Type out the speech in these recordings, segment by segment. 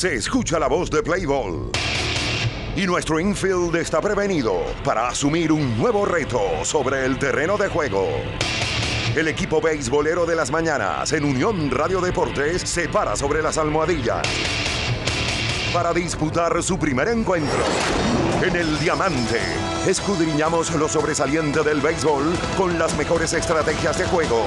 se escucha la voz de Playball. Y nuestro infield está prevenido para asumir un nuevo reto sobre el terreno de juego. El equipo beisbolero de las mañanas en Unión Radio Deportes se para sobre las almohadillas para disputar su primer encuentro. En el Diamante, escudriñamos lo sobresaliente del béisbol con las mejores estrategias de juego.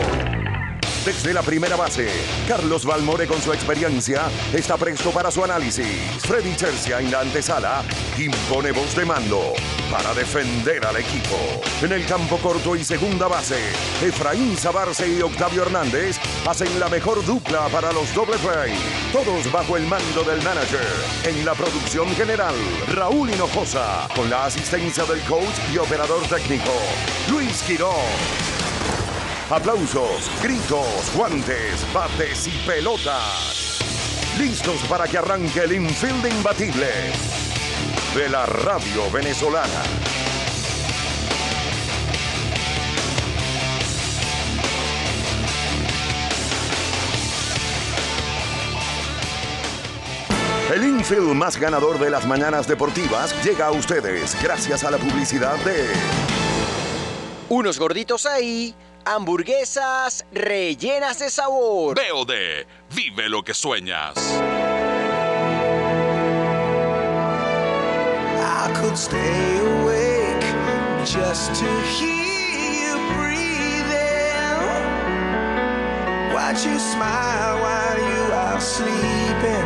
Desde la primera base, Carlos Valmore con su experiencia está presto para su análisis. Freddy Chercia en la antesala impone voz de mando para defender al equipo. En el campo corto y segunda base, Efraín Zabarce y Octavio Hernández hacen la mejor dupla para los doble play. Todos bajo el mando del manager. En la producción general, Raúl Hinojosa, con la asistencia del coach y operador técnico, Luis Quirón. Aplausos, gritos, guantes, bates y pelotas. Listos para que arranque el infield imbatible de la radio venezolana. El infield más ganador de las mañanas deportivas llega a ustedes gracias a la publicidad de... Unos gorditos ahí hamburguesas rellenas de sabor. Veo de Vive lo que sueñas. I could stay awake just to hear you breathing. Watch you smile while you are sleeping,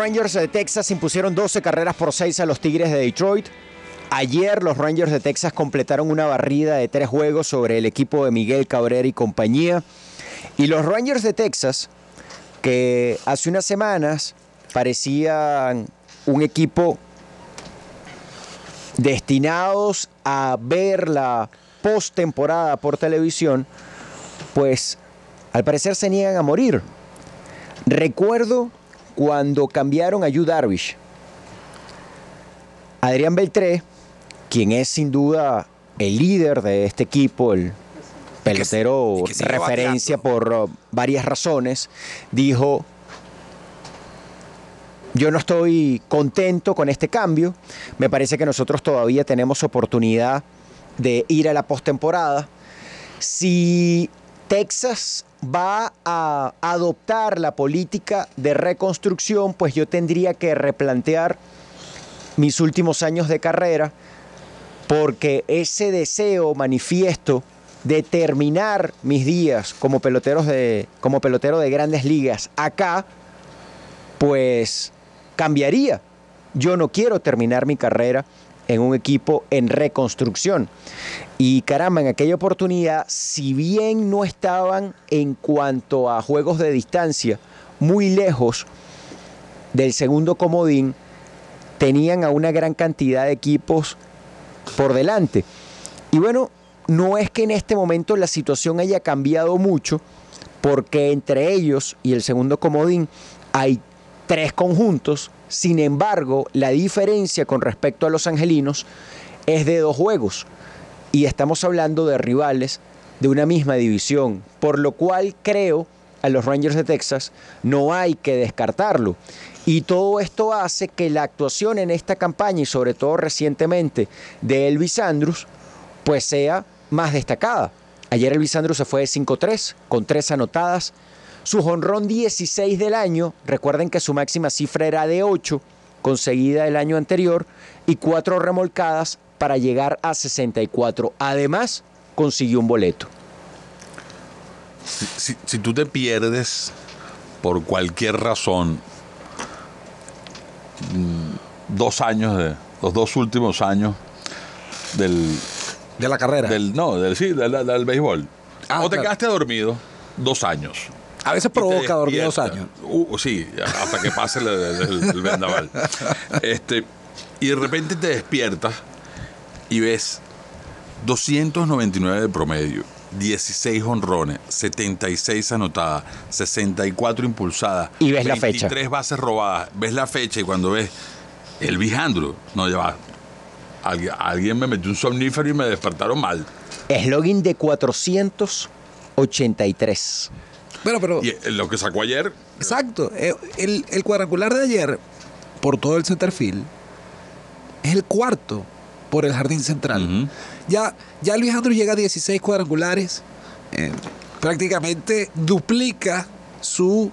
Rangers de Texas impusieron 12 carreras por 6 a los Tigres de Detroit. Ayer los Rangers de Texas completaron una barrida de tres juegos sobre el equipo de Miguel Cabrera y compañía. Y los Rangers de Texas, que hace unas semanas parecían un equipo destinados a ver la postemporada por televisión, pues al parecer se niegan a morir. Recuerdo cuando cambiaron a Yu Darvish. Adrián Beltré, quien es sin duda el líder de este equipo, el pelotero que referencia por uh, varias razones, dijo, yo no estoy contento con este cambio, me parece que nosotros todavía tenemos oportunidad de ir a la postemporada. Si Texas va a adoptar la política de reconstrucción, pues yo tendría que replantear mis últimos años de carrera, porque ese deseo manifiesto de terminar mis días como, peloteros de, como pelotero de grandes ligas acá, pues cambiaría. Yo no quiero terminar mi carrera en un equipo en reconstrucción. Y caramba, en aquella oportunidad, si bien no estaban en cuanto a juegos de distancia muy lejos del segundo comodín, tenían a una gran cantidad de equipos por delante. Y bueno, no es que en este momento la situación haya cambiado mucho, porque entre ellos y el segundo comodín hay tres conjuntos. Sin embargo, la diferencia con respecto a los angelinos es de dos juegos. Y estamos hablando de rivales de una misma división, por lo cual creo a los Rangers de Texas no hay que descartarlo. Y todo esto hace que la actuación en esta campaña y sobre todo recientemente de Elvis Andrus pues sea más destacada. Ayer Elvis Andrus se fue de 5-3 con tres anotadas. Su jonrón 16 del año, recuerden que su máxima cifra era de 8, conseguida el año anterior, y cuatro remolcadas para llegar a 64. Además, consiguió un boleto. Si, si- si tú te pierdes por cualquier razón mm, dos años de los dos últimos años del, De la carrera. del no del sí del, del- del béisbol Ah, o te claro. quedaste dormido dos años a veces provoca dormir dos años. Uh, sí, hasta que pase el, el- el vendaval. Este, y de repente te despiertas y ves 299 de promedio, 16 honrones, 76 anotadas, 64 impulsadas. Y ves la fecha. 23 bases robadas. Ves la fecha y cuando ves el Bijandro, no lleva. Alguien, alguien me metió un somnífero y me despertaron mal. Slogan de 483. Bueno, pero. Y eh, lo que sacó ayer, Exacto. eh, El, el cuadrangular de ayer, por todo el centerfield, es el cuarto por el jardín central. Ya, ya Luis Andrew llega a 16 cuadrangulares. eh, prácticamente duplica su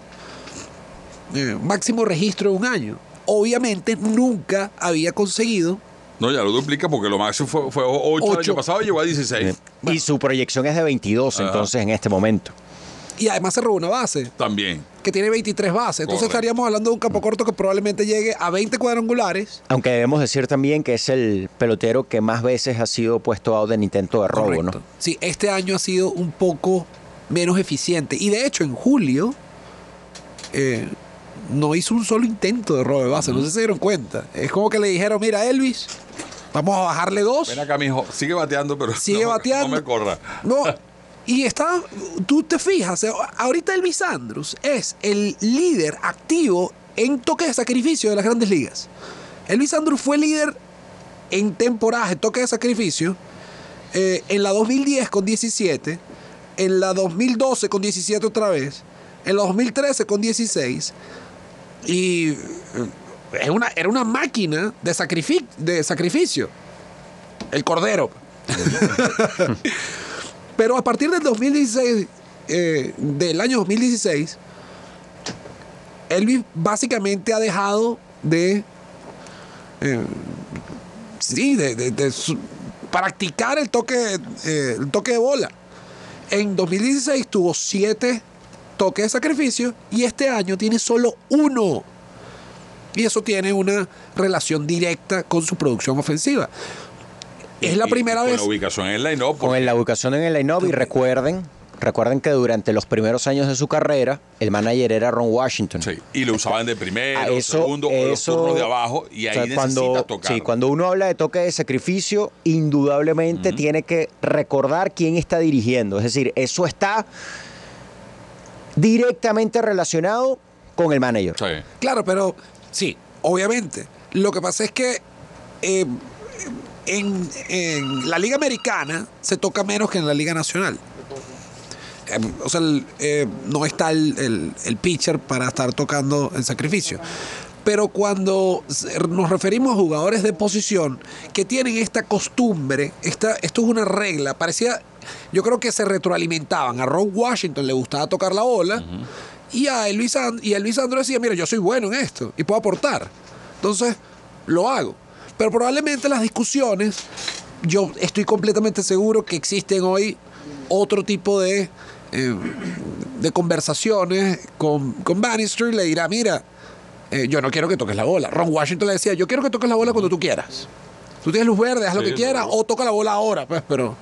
eh, máximo registro de un año. Obviamente nunca había conseguido. no, ya lo duplica porque lo máximo fue, fue 8 el Ocho. año pasado y llegó a 16. Y su proyección es de 22, Ajá. entonces, en este momento. Y además se robó una base. También. que tiene 23 bases. Entonces Correcto. estaríamos hablando de un campo corto que probablemente llegue a 20 cuadrangulares. Aunque debemos decir también que es el pelotero que más veces ha sido puesto out en intento de robo, Correcto. ¿no? Sí, este año ha sido un poco menos eficiente. Y de hecho, en julio eh, no hizo un solo intento de robo de base. No sé si se dieron cuenta. Es como que le dijeron, mira, Elvis, vamos a bajarle dos. Ven acá, mijo. Sigue bateando, pero Sigue no, bateando. no me corra. No. Y está, tú te fijas, ahorita Elvis Andrus es el líder activo en toques de sacrificio de las grandes ligas. Elvis Andrus fue líder en temporadas de toques de sacrificio eh, en la 2010 con 17, en la 2012 con 17 otra vez, en la 2013 con 16 y eh, una, era una máquina de, sacrifi- de sacrificio. El cordero. Pero a partir del 2016, eh, del año 2016, Elvis básicamente ha dejado de. eh, sí, de, practicar el toque, eh, el toque de bola. En 2016 tuvo siete toques de sacrificio y este año tiene solo uno. Y eso tiene una relación directa con su producción ofensiva. Es la primera y con vez. la ubicación en el line-up. Con la ubicación en el line-up y recuerden, recuerden que durante los primeros años de su carrera, el manager era Ron Washington. Sí, y lo usaban de primero, eso- segundo, o los eso- turnos de abajo, y o ahí sea, necesita cuando, tocar. Sí, cuando uno habla de toque de sacrificio, indudablemente tiene que recordar quién está dirigiendo. Es decir, eso está directamente relacionado con el manager. Sí. Claro, pero sí, obviamente. Lo que pasa es que eh, en, la Liga Americana se toca menos que en la Liga Nacional. Eh, o sea, eh, no está el, el- pitcher para estar tocando el sacrificio. Pero cuando nos referimos a jugadores de posición que tienen esta costumbre, esta, esto es una regla, parecía, yo creo que se retroalimentaban. A Ron Washington le gustaba tocar la bola y a And- y Elvis Andro decía, mira, yo soy bueno en esto y puedo aportar. Entonces, lo hago. Pero probablemente las discusiones, yo estoy completamente seguro que existen hoy otro tipo de, eh, de conversaciones con, con Bannister le dirá, mira, eh, yo no quiero que toques la bola. Ron Washington le decía, yo quiero que toques la bola cuando tú quieras. Tú tienes luz verde, haz lo que quieras, o toca la bola ahora, pues, pero...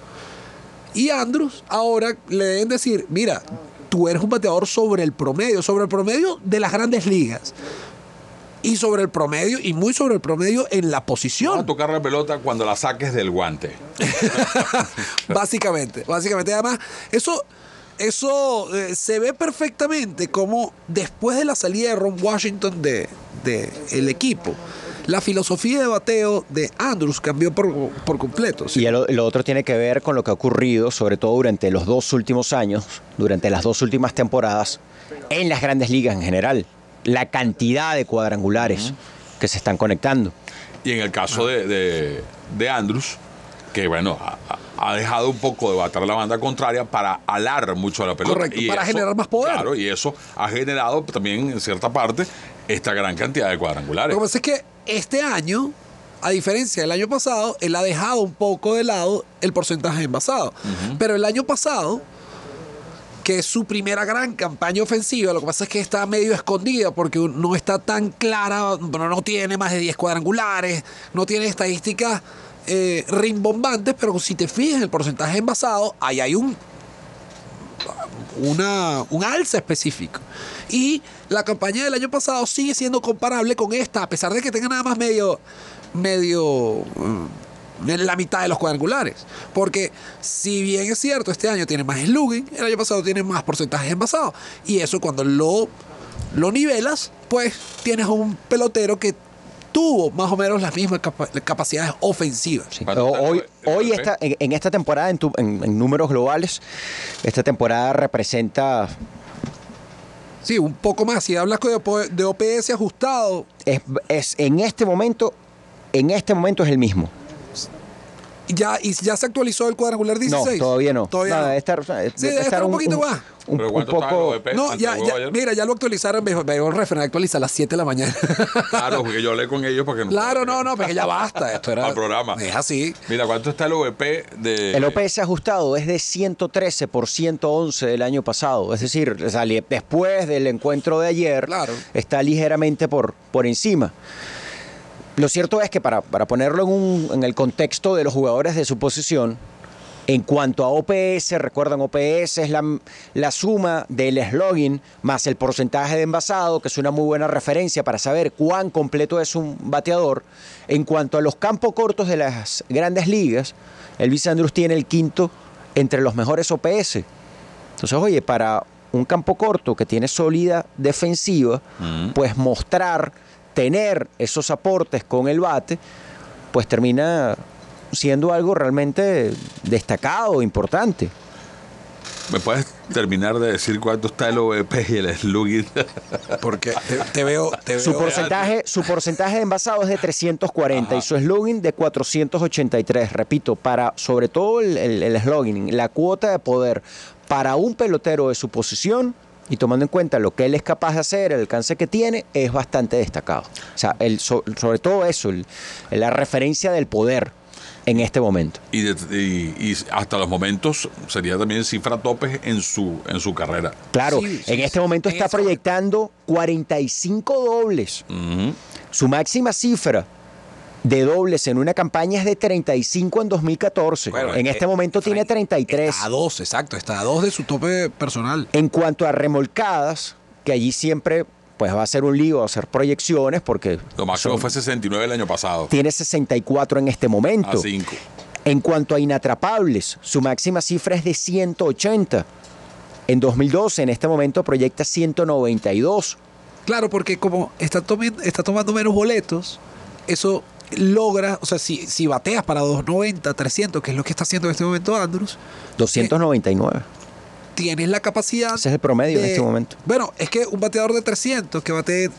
Y Andrews ahora le deben decir, mira, tú eres un bateador sobre el promedio, sobre el promedio de las grandes ligas. Y sobre el promedio, y muy sobre el promedio en la Vamos a posición. tocar la pelota cuando la saques del guante. básicamente, básicamente. Además, eso, eso eh, se ve perfectamente como después de la salida de Ron Washington de, de el equipo, la filosofía de bateo de Andrews cambió por, por completo. ¿sí? Y lo, lo otro tiene que ver con lo que ha ocurrido, sobre todo durante los dos últimos años, durante las dos últimas temporadas, en las grandes ligas en general. La cantidad de cuadrangulares que se están conectando. Y en el caso de, de, de Andrews, que bueno, ha, ha dejado un poco de bater la banda contraria para alar mucho a la pelota. Correcto, para generar más poder. Claro, y eso ha generado también en cierta parte esta gran cantidad de cuadrangulares. Lo que pasa es que este año A diferencia del año pasado, él ha dejado un poco de lado el porcentaje envasado. Pero el año pasado, que es su primera gran campaña ofensiva, lo que pasa es que está medio escondida porque no está tan clara, bueno, no tiene más de 10 cuadrangulares, no tiene estadísticas eh, rimbombantes, pero si te fijas en el porcentaje envasado, ahí hay un una, un alza específico. Y la campaña del año pasado sigue siendo comparable con esta, a pesar de que tenga nada más medio, medio, en la mitad de los cuadrangulares. Porque si bien es cierto, este año tiene más slugging, el año pasado tiene más porcentaje envasado. Y eso cuando lo, lo nivelas, pues tienes un pelotero que tuvo más o menos las mismas capa- capacidades ofensivas. Sí. ¿Cuánto está Hoy, hoy PP? está, en, en esta temporada, en, tu- en- en números globales, esta temporada representa, Sí, un poco más. Si hablas de OPS ajustado, es, es- en este momento, en este momento es el mismo. Ya, y ya se actualizó el cuadrangular 16. No, todavía no. Todavía No, estar, Sí, debe estar un poquito más. un- ¿Pero un cuánto está el poco- OVP? No, ya, mira, ya lo actualizaron. Me dijo, el referente actualiza a las 7 de la mañana. Claro, porque yo hablé con ellos porque no. claro, no, no, porque ya basta. Esto era. Al programa. Es así. Mira, ¿cuánto está el OVP de. El OPS ajustado es de 113 por 111 del año pasado. Es decir, después del encuentro de ayer, Claro. está ligeramente por, por encima. Lo cierto es que para, para ponerlo en, un- en el contexto de los jugadores de su posición, en cuanto a OPS, recuerdan, OPS es la, la suma del slogan más el porcentaje de envasado, que es una muy buena referencia para saber cuán completo es un bateador. En cuanto a los campos cortos de las grandes ligas, Elvis Andrews tiene el quinto entre los mejores OPS. Entonces, oye, para un campo corto que tiene sólida defensiva, pues mostrar, tener esos aportes con el bate, pues termina siendo algo realmente destacado, importante. ¿Me puedes terminar de decir cuánto está el OVP y el slugging? Porque te, te veo. Te Su veo- porcentaje, su porcentaje de envasado es de 340 y su slogan de 483. Repito, para sobre todo el, el, el slogan, la cuota de poder para un pelotero de su posición y tomando en cuenta lo que él es capaz de hacer, el alcance que tiene, es bastante destacado. O sea, el, so- sobre todo eso, el- la referencia del poder en este momento. y, de- y- y hasta los momentos sería también cifra topes en su, en su carrera. Claro, Sí, sí, en este sí. momento En está ese proyectando 45 dobles. Su máxima cifra de dobles en una campaña es de 35 en 2014. Bueno, en eh, este momento tiene Frank, 33. Está a dos, exacto. Está a dos de su tope personal. En cuanto a remolcadas, que allí siempre pues va a ser un lío hacer proyecciones porque Lo máximo fue 69 el año pasado. tiene 64 en este momento. A 5. En cuanto a inatrapables, su máxima cifra es de 180. En 2012, en este momento proyecta 192. Claro, porque como está, está tomando menos boletos, eso logra, o sea, si, si bateas para 290, 300, que es lo que está haciendo en este momento Andrews, 299. tienes la capacidad. Ese es el promedio en este momento. Bueno, es que un bateador de 300 que bate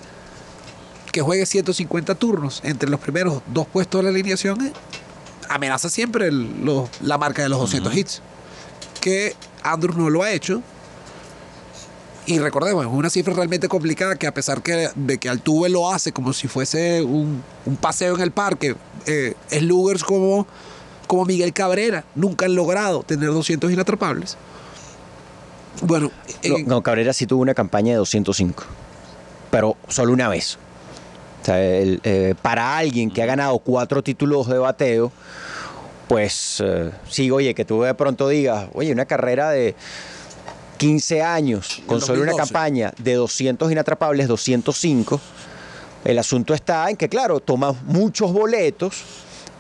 que juegue 150 turnos entre los primeros dos puestos de la alineación eh, amenaza siempre el- lo- la marca de los 200 hits. Que Andrews no lo ha hecho. Y recordemos, es una cifra realmente complicada que a pesar que, de que Altuve lo hace como si fuese un, un paseo en el parque, eh, sluggers como, como Miguel Cabrera nunca han logrado tener 200 inatrapables. Bueno, No, Cabrera sí tuvo una campaña de 205, pero solo una vez. O sea, el, eh, para alguien que ha ganado cuatro títulos de bateo, pues eh, sí, oye, que tú de pronto digas, oye, una carrera de 15 años con solo una 2012. campaña de 200 inatrapables, 205. El asunto está en que, claro, tomas muchos boletos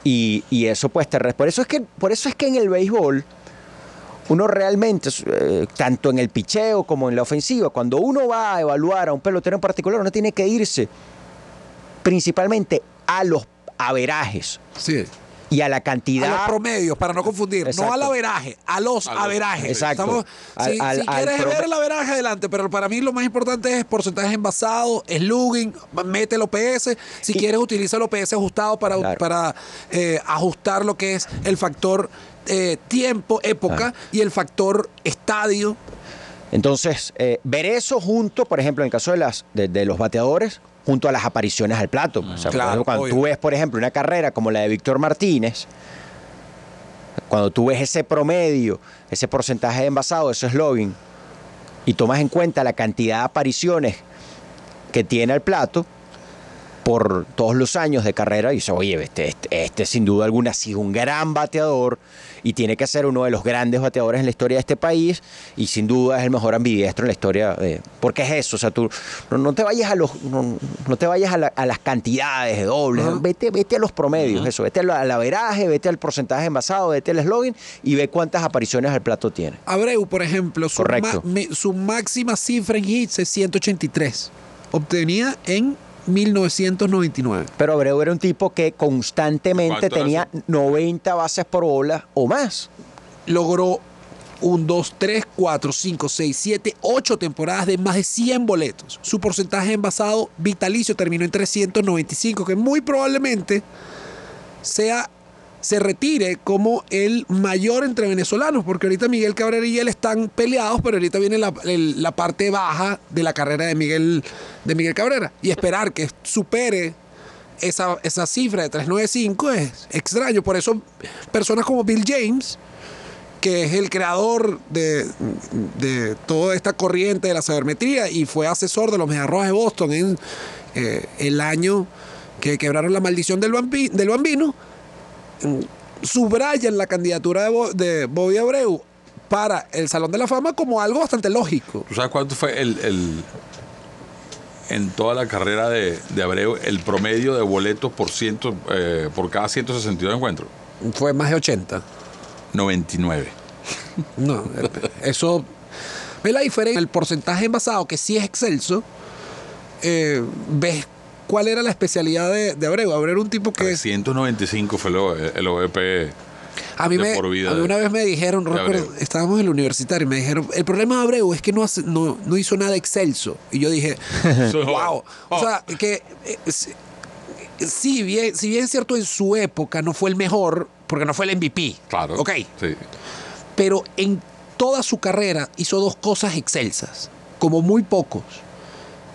y, y eso pues te... Por eso es que, por eso es que en el béisbol uno realmente, eh, tanto en el picheo como en la ofensiva, cuando uno va a evaluar a un pelotero en particular, uno tiene que irse principalmente a los averajes sí. Y a la A los cantidad. promedios, para no confundir. No Exacto. al averaje, a los A los- averajes. Exacto. Estamos- Al- si al- si al quieres ver el averaje, adelante. Pero para mí lo más importante es porcentaje envasado, slugging, mete el OPS. Si Y- quieres, utiliza el OPS ajustado para, Claro. para eh, ajustar lo que es el factor eh, tiempo, época y el factor estadio. Entonces, eh, ver eso junto, por ejemplo, en el caso de, las, de, de los bateadores, junto a las apariciones al plato. O sea, Claro, cuando obvio. tú ves, por ejemplo, una carrera como la de Víctor Martínez, cuando tú ves ese promedio, ese porcentaje de envasado, ese slogan, y tomas en cuenta la cantidad de apariciones que tiene el plato por todos los años de carrera, y dices, oye, este, este, este sin duda alguna ha sido un gran bateador y tiene que ser uno de los grandes bateadores en la historia de este país y sin duda es el mejor ambidiestro en la historia. De, porque es eso, o sea, tú no, no te vayas a los no, no te vayas a, la- a las cantidades de dobles, vete, vete a los promedios, eso, vete al, al averaje, vete al porcentaje envasado, vete al slogan y ve cuántas apariciones al plato tiene. Abreu, por ejemplo, su, Correcto. ma- me- su máxima cifra en hits es 183, obtenida en 1999. Pero Abreu era un tipo que constantemente ¿Cuánto era tenía 90 bases por bola o más. Logró un 2, 3, 4, 5, 6, 7, 8 temporadas de más de 100 boletos. Su porcentaje envasado vitalicio terminó en 395, que muy probablemente sea se retire como el mayor entre venezolanos, porque ahorita Miguel Cabrera y él están peleados, pero ahorita viene la, la parte baja de la carrera de Miguel, de Miguel Cabrera. Y esperar que supere esa, esa cifra de 395 es extraño. Por eso personas como Bill James, que es el creador de, de toda esta corriente de la sabermetría y fue asesor de los Mediarrojas de Boston en eh, el año que quebraron la maldición del, bambi- del bambino, subrayan la candidatura de, Bo- de Bobby Abreu para el Salón de la Fama como algo bastante lógico. ¿Tú sabes cuánto fue el, el- en toda la carrera de, de Abreu el promedio de boletos por ciento eh, por cada 162 encuentros? Fue más de 80. 99. No, eso. ¿Ves la diferencia? El porcentaje envasado, que sí es excelso, eh, ves cuál era la especialidad de, de Abreu. Abreu era un tipo que. 395 fue lo- el OVP. A mí, me, por vida a mí una vez me dijeron, recuerdo, estábamos en el universitario y me dijeron, el problema de Abreu es que no, hace- no, no hizo nada excelso. Y yo dije, wow. O sea, que eh, s- sí, bien, si bien es cierto, en su época no fue el mejor, porque no fue el MVP. Claro. Ok. Sí. Pero en toda su carrera hizo dos cosas excelsas, como muy pocos.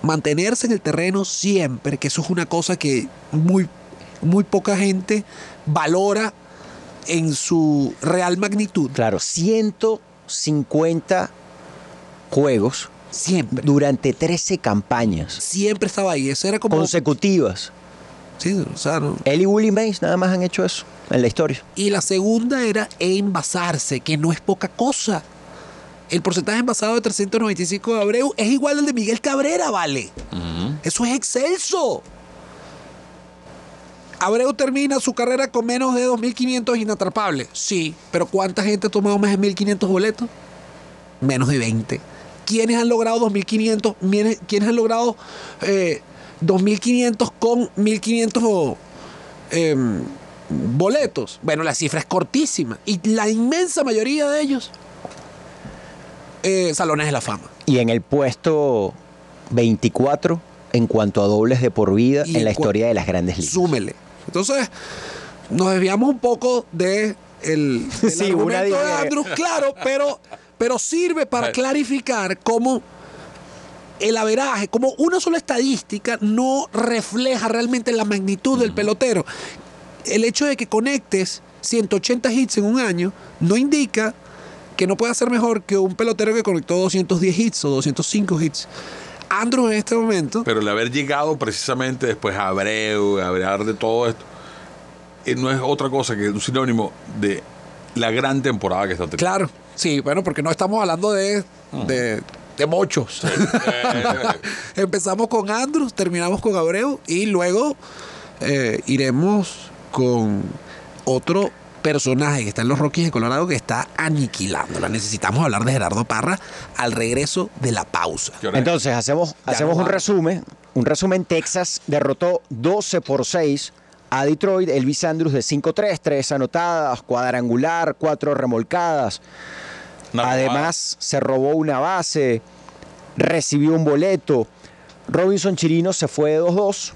Mantenerse en el terreno siempre, que eso es una cosa que muy, muy poca gente valora en su real magnitud. Claro, 150 juegos Siempre. durante 13 campañas Siempre estaba ahí. Eso era como. consecutivas. Sí, o sea, ¿no? Él y Willie Mays nada más han hecho eso en la historia. Y la segunda era envasarse, que no es poca cosa. El porcentaje envasado de 395 de Abreu es igual al de Miguel Cabrera, vale. Eso es excelso. Abreu termina su carrera con menos de 2.500 inatrapables. Sí, pero ¿cuánta gente ha tomado más de 1.500 boletos? Menos de 20. ¿Quiénes han logrado 2.500? Miren, ¿Quiénes han logrado eh, 2.500 con 1.500 em, boletos? Bueno, la cifra es cortísima. Y la inmensa mayoría de ellos, eh, salones de la fama. Y en el puesto 24 en cuanto a dobles de por vida Y en la historia de las grandes ligas. Súmele. Entonces, nos desviamos un poco de el, del Sí, una argumento de Andrews, claro, pero, pero sirve para clarificar cómo el averaje, como una sola estadística no refleja realmente la magnitud del pelotero. El hecho de que conectes 180 hits en un año no indica que no pueda ser mejor que un pelotero que conectó 210 hits o 205 hits. Andrews en este momento Pero el haber llegado precisamente después a Abreu, a hablar de todo esto, eh, no es otra cosa que un sinónimo de la gran temporada que está teniendo. Claro, sí, bueno, porque no estamos hablando de, de, de mochos. Empezamos con Andrews, terminamos con Abreu y luego eh, iremos con otro personaje que está en los Rockies de Colorado que está aniquilándola. Necesitamos hablar de Gerardo Parra al regreso de la pausa. Entonces, hacemos, hacemos no un resumen. Un resumen, Texas derrotó 12 por 6 a Detroit. Elvis Andrews de 5-3, 3 anotadas, cuadrangular, 4 remolcadas. Además, se robó una base, recibió un boleto. Robinson Chirino se fue de 2-2,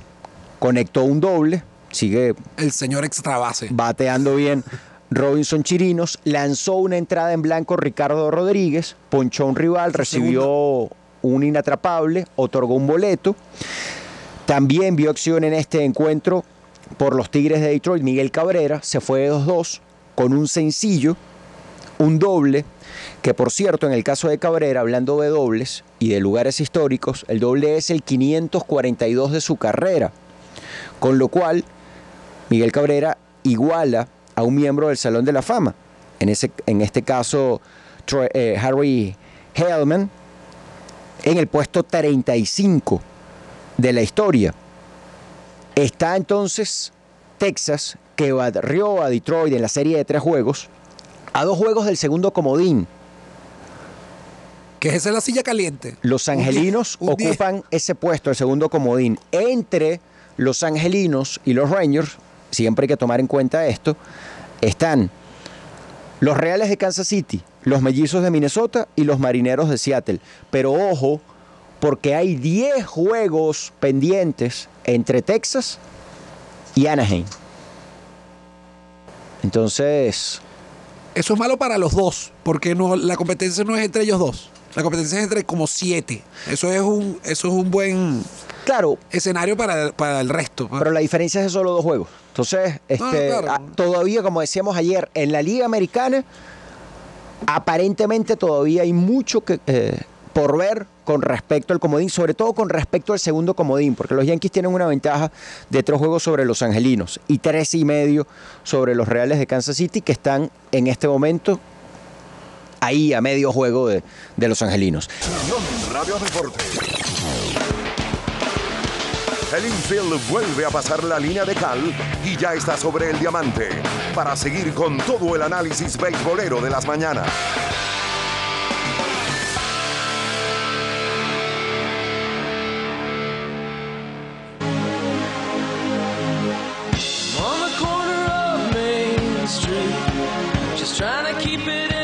conectó un doble, sigue El señor extra base. bateando bien. Robinson Chirinos lanzó una entrada en blanco Ricardo Rodríguez, ponchó a un rival, recibió un inatrapable, otorgó un boleto. También vio acción en este encuentro por los Tigres de Detroit. Miguel Cabrera se fue de 2-2 con un sencillo, un doble, que por cierto, en el caso de Cabrera, hablando de dobles y de lugares históricos, el doble es el 542 de su carrera. Con lo cual, Miguel Cabrera iguala a un miembro del Salón de la Fama. En, ese, en este caso, Troy- eh, Harry Hellman, en el puesto 35 de la historia. Está entonces Texas, que barrió a Detroit en la serie de tres juegos, a dos juegos del segundo comodín. Que esa es la silla caliente. Los Un angelinos un ocupan ese puesto, el segundo comodín. Entre los angelinos y los Rangers, siempre hay que tomar en cuenta esto, están los Reales de Kansas City, los Mellizos de Minnesota y los Marineros de Seattle. Pero ojo, porque hay 10 juegos pendientes entre Texas y Anaheim. Entonces, Eso es malo para los dos, porque no, la competencia no es entre ellos dos. La competencia es entre como siete. Eso es un, eso es un buen claro, escenario para, para el resto. pues. Pero la diferencia es de solo dos juegos. Entonces, este, claro. ah, todavía, como decíamos ayer, en la Liga Americana, aparentemente todavía hay mucho que, eh, por ver con respecto al comodín, sobre todo con respecto al segundo comodín, porque los Yankees tienen una ventaja de tres juegos sobre los Angelinos y tres y medio sobre los Reales de Kansas City, que están en este momento ahí a medio juego de, de los Angelinos. Unión Radio Deporte. El infield vuelve a pasar la línea de cal y ya está sobre el diamante para seguir con todo el análisis beisbolero de las mañanas. On the corner of Main Street, just trying to keep it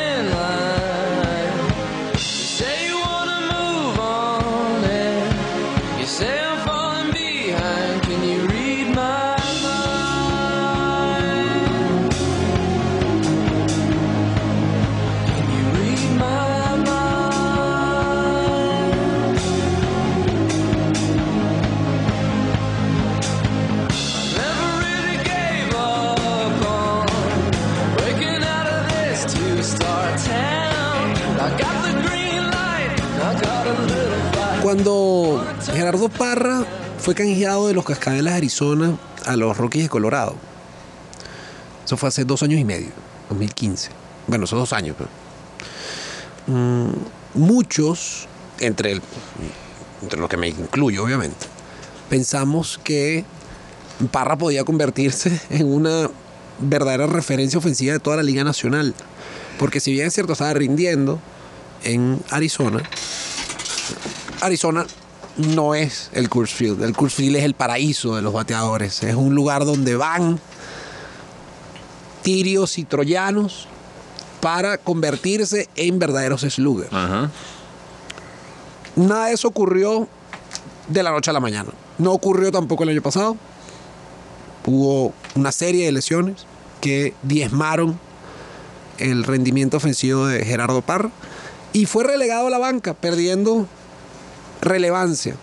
Cuando Gerardo Parra fue canjeado de los Cascabeles de Arizona a los Rockies de Colorado. Eso fue hace dos años y medio, 2015. Bueno, esos dos años. Mm, muchos, entre, el- entre los que me incluyo, obviamente, pensamos que Parra podía convertirse en una verdadera referencia ofensiva de toda la Liga Nacional. Porque si bien es cierto, estaba rindiendo en Arizona, Arizona no es el Coors Field. El Coors Field es el paraíso de los bateadores. Es un lugar donde van tirios y troyanos para convertirse en verdaderos sluggers. Ajá. Nada de eso ocurrió de la noche a la mañana. No ocurrió tampoco el año pasado. Hubo una serie de lesiones que diezmaron el rendimiento ofensivo de Gerardo Parra y fue relegado a la banca, perdiendo relevancia.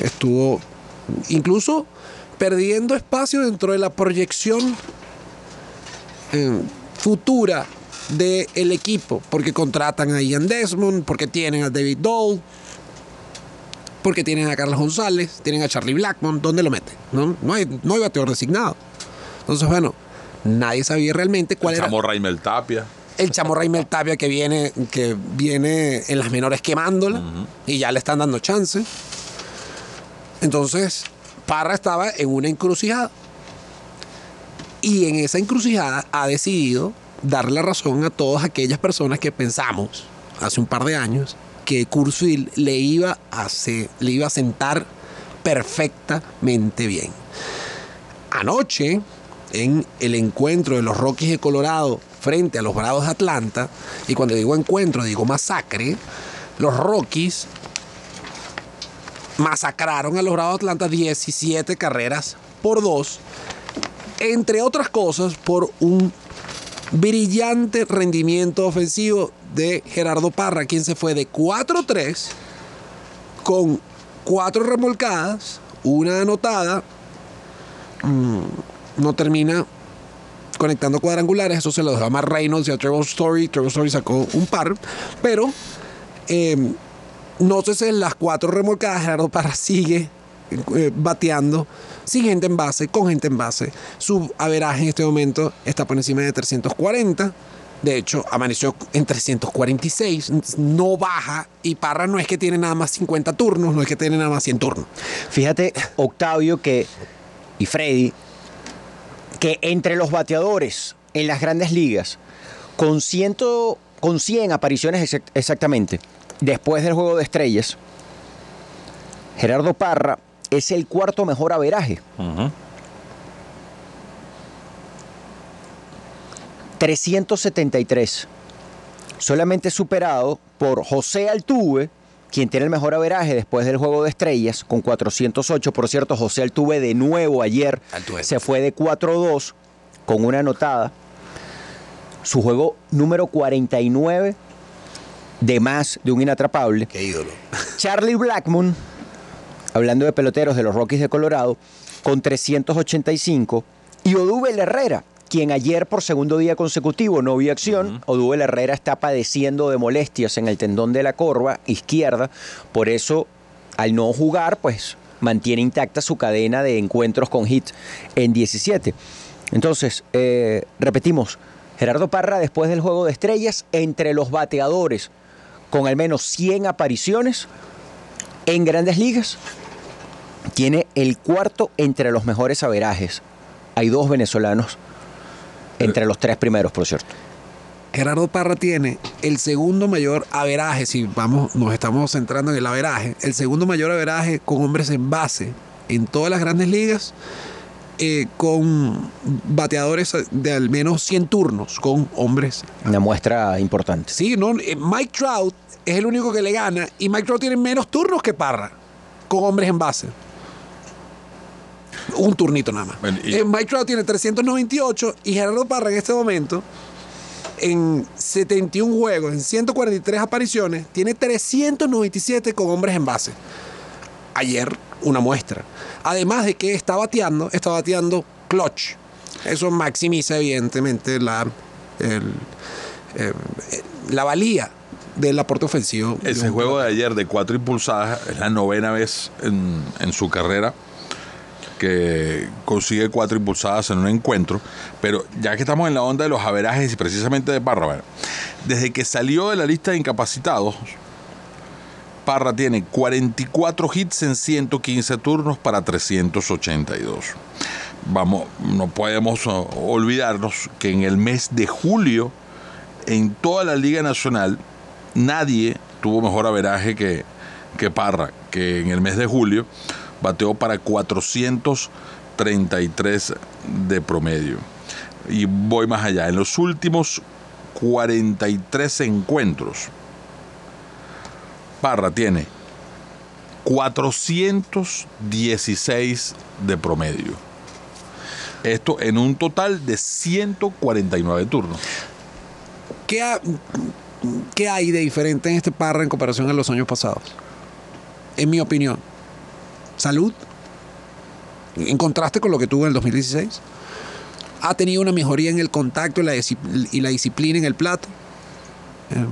Estuvo incluso perdiendo espacio dentro de la proyección eh, futura del equipo, porque contratan a Ian Desmond, porque tienen a David Dole, porque tienen a Carlos González, tienen a Charlie Blackmon, ¿dónde lo meten? No, no, hay, no hay bateador designado. Entonces, bueno, nadie sabía realmente cuál era Chamo Raimel Tapia. El chamo Raimel Tapia que viene, que viene en las menores quemándola y ya le están dando chance. Entonces, Parra estaba en una encrucijada. Y en esa encrucijada ha decidido darle la razón a todas aquellas personas que pensamos hace un par de años que Kurzweil le iba a, le iba a sentar perfectamente bien. Anoche, en el encuentro de los Rockies de Colorado frente a los Bravos de Atlanta, y cuando digo encuentro digo masacre, los Rockies masacraron a los Bravos de Atlanta 17 carreras por dos, entre otras cosas por un brillante rendimiento ofensivo de Gerardo Parra, quien se fue de 4-3 con cuatro remolcadas, una anotada, mm, no termina conectando cuadrangulares, eso se lo dejó a Reynolds y a Trevor Story, Trevor Story sacó un par, pero eh, nótese en las cuatro remolcadas, Gerardo Parra sigue eh, bateando sin gente en base, con gente en base. Su averaje en este momento está por encima de 340. De hecho, amaneció en 346, no baja y Parra no es que tiene nada más 50 turnos, no es que tiene nada más 100 turnos. Fíjate, Octavio que, y Freddy, que entre los bateadores en las grandes ligas, con, ciento, con 100 apariciones exact- exactamente, después del juego de estrellas, Gerardo Parra es el cuarto mejor averaje. 373. Solamente superado por José Altuve, quien tiene el mejor averaje después del juego de estrellas, con 408. Por cierto, José Altuve de nuevo ayer Altuve. se fue de 4-2 con una anotada. Su juego número 49 de más de un inatrapable. Qué ídolo. Charlie Blackmon, hablando de peloteros de los Rockies de Colorado, con 385. Y Odubel Herrera, quien ayer por segundo día consecutivo no vio acción. Odubel Herrera está padeciendo de molestias en el tendón de la corva izquierda. Por eso, al no jugar, pues mantiene intacta su cadena de encuentros con hit en 17. Entonces, eh, repetimos, Gerardo Parra después del juego de estrellas, entre los bateadores con al menos 100 apariciones en grandes ligas, tiene el cuarto entre los mejores averajes. Hay dos venezolanos entre los tres primeros, por cierto. Gerardo Parra tiene el segundo mayor averaje, si vamos, nos estamos centrando en el averaje, el segundo mayor averaje con hombres en base en todas las grandes ligas, eh, con bateadores de al menos 100 turnos, con hombres. Una muestra importante. Sí, no, eh, Mike Trout es el único que le gana y Mike Trout tiene menos turnos que Parra, con hombres en base. Un turnito nada más. Bueno, y- Eh, Mike Trout tiene 398 y Gerardo Parra en este momento en 71 juegos, en 143 apariciones, tiene 397 con hombres en base. Ayer, una muestra. Además de que está bateando, está bateando clutch. Eso maximiza, evidentemente, la, el- eh, la valía del aporte ofensivo. Ese juego de ayer de cuatro impulsadas es la novena vez en, en su carrera que consigue cuatro impulsadas en un encuentro. Pero ya que estamos en la onda de los averajes y precisamente de Parra, desde que salió de la lista de incapacitados, Parra tiene 44 hits en 115 turnos para 382. Vamos, no podemos oh, olvidarnos que en el mes de julio, en toda la Liga Nacional, nadie tuvo mejor averaje que, que Parra, que en el mes de julio bateó para 433 de promedio. Y voy más allá. En los últimos 43 encuentros, Parra tiene 416 de promedio. Esto en un total de 149 turnos. ¿Qué, qué hay de diferente en este Parra en comparación a los años pasados? En mi opinión. Salud. En contraste con lo que tuvo en el 2016. Ha tenido una mejoría en el contacto y la, disciplina en el plato. Eh,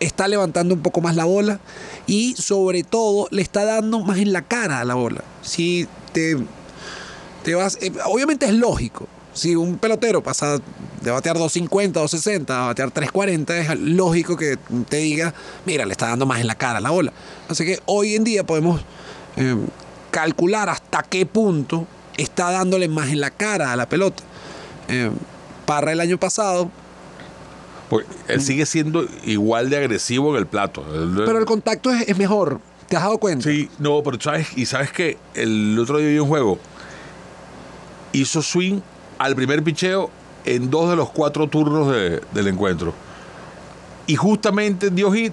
está levantando un poco más la bola y sobre todo le está dando más en la cara a la bola. Si te, te vas, eh, obviamente es lógico. Si un pelotero pasa de batear 250, 260 a batear 340, es lógico que te diga, mira, le está dando más en la cara a la bola. Así que hoy en día podemos eh, calcular hasta qué punto está dándole más en la cara a la pelota. Eh, Parra el año pasado Porque él sigue siendo igual de agresivo en el plato. Pero el contacto es, es mejor. ¿Te has dado cuenta? Sí, no, pero sabes, y sabes que el otro día vi un juego, hizo swing al primer picheo en dos de los cuatro turnos de- del encuentro. Y justamente dio hit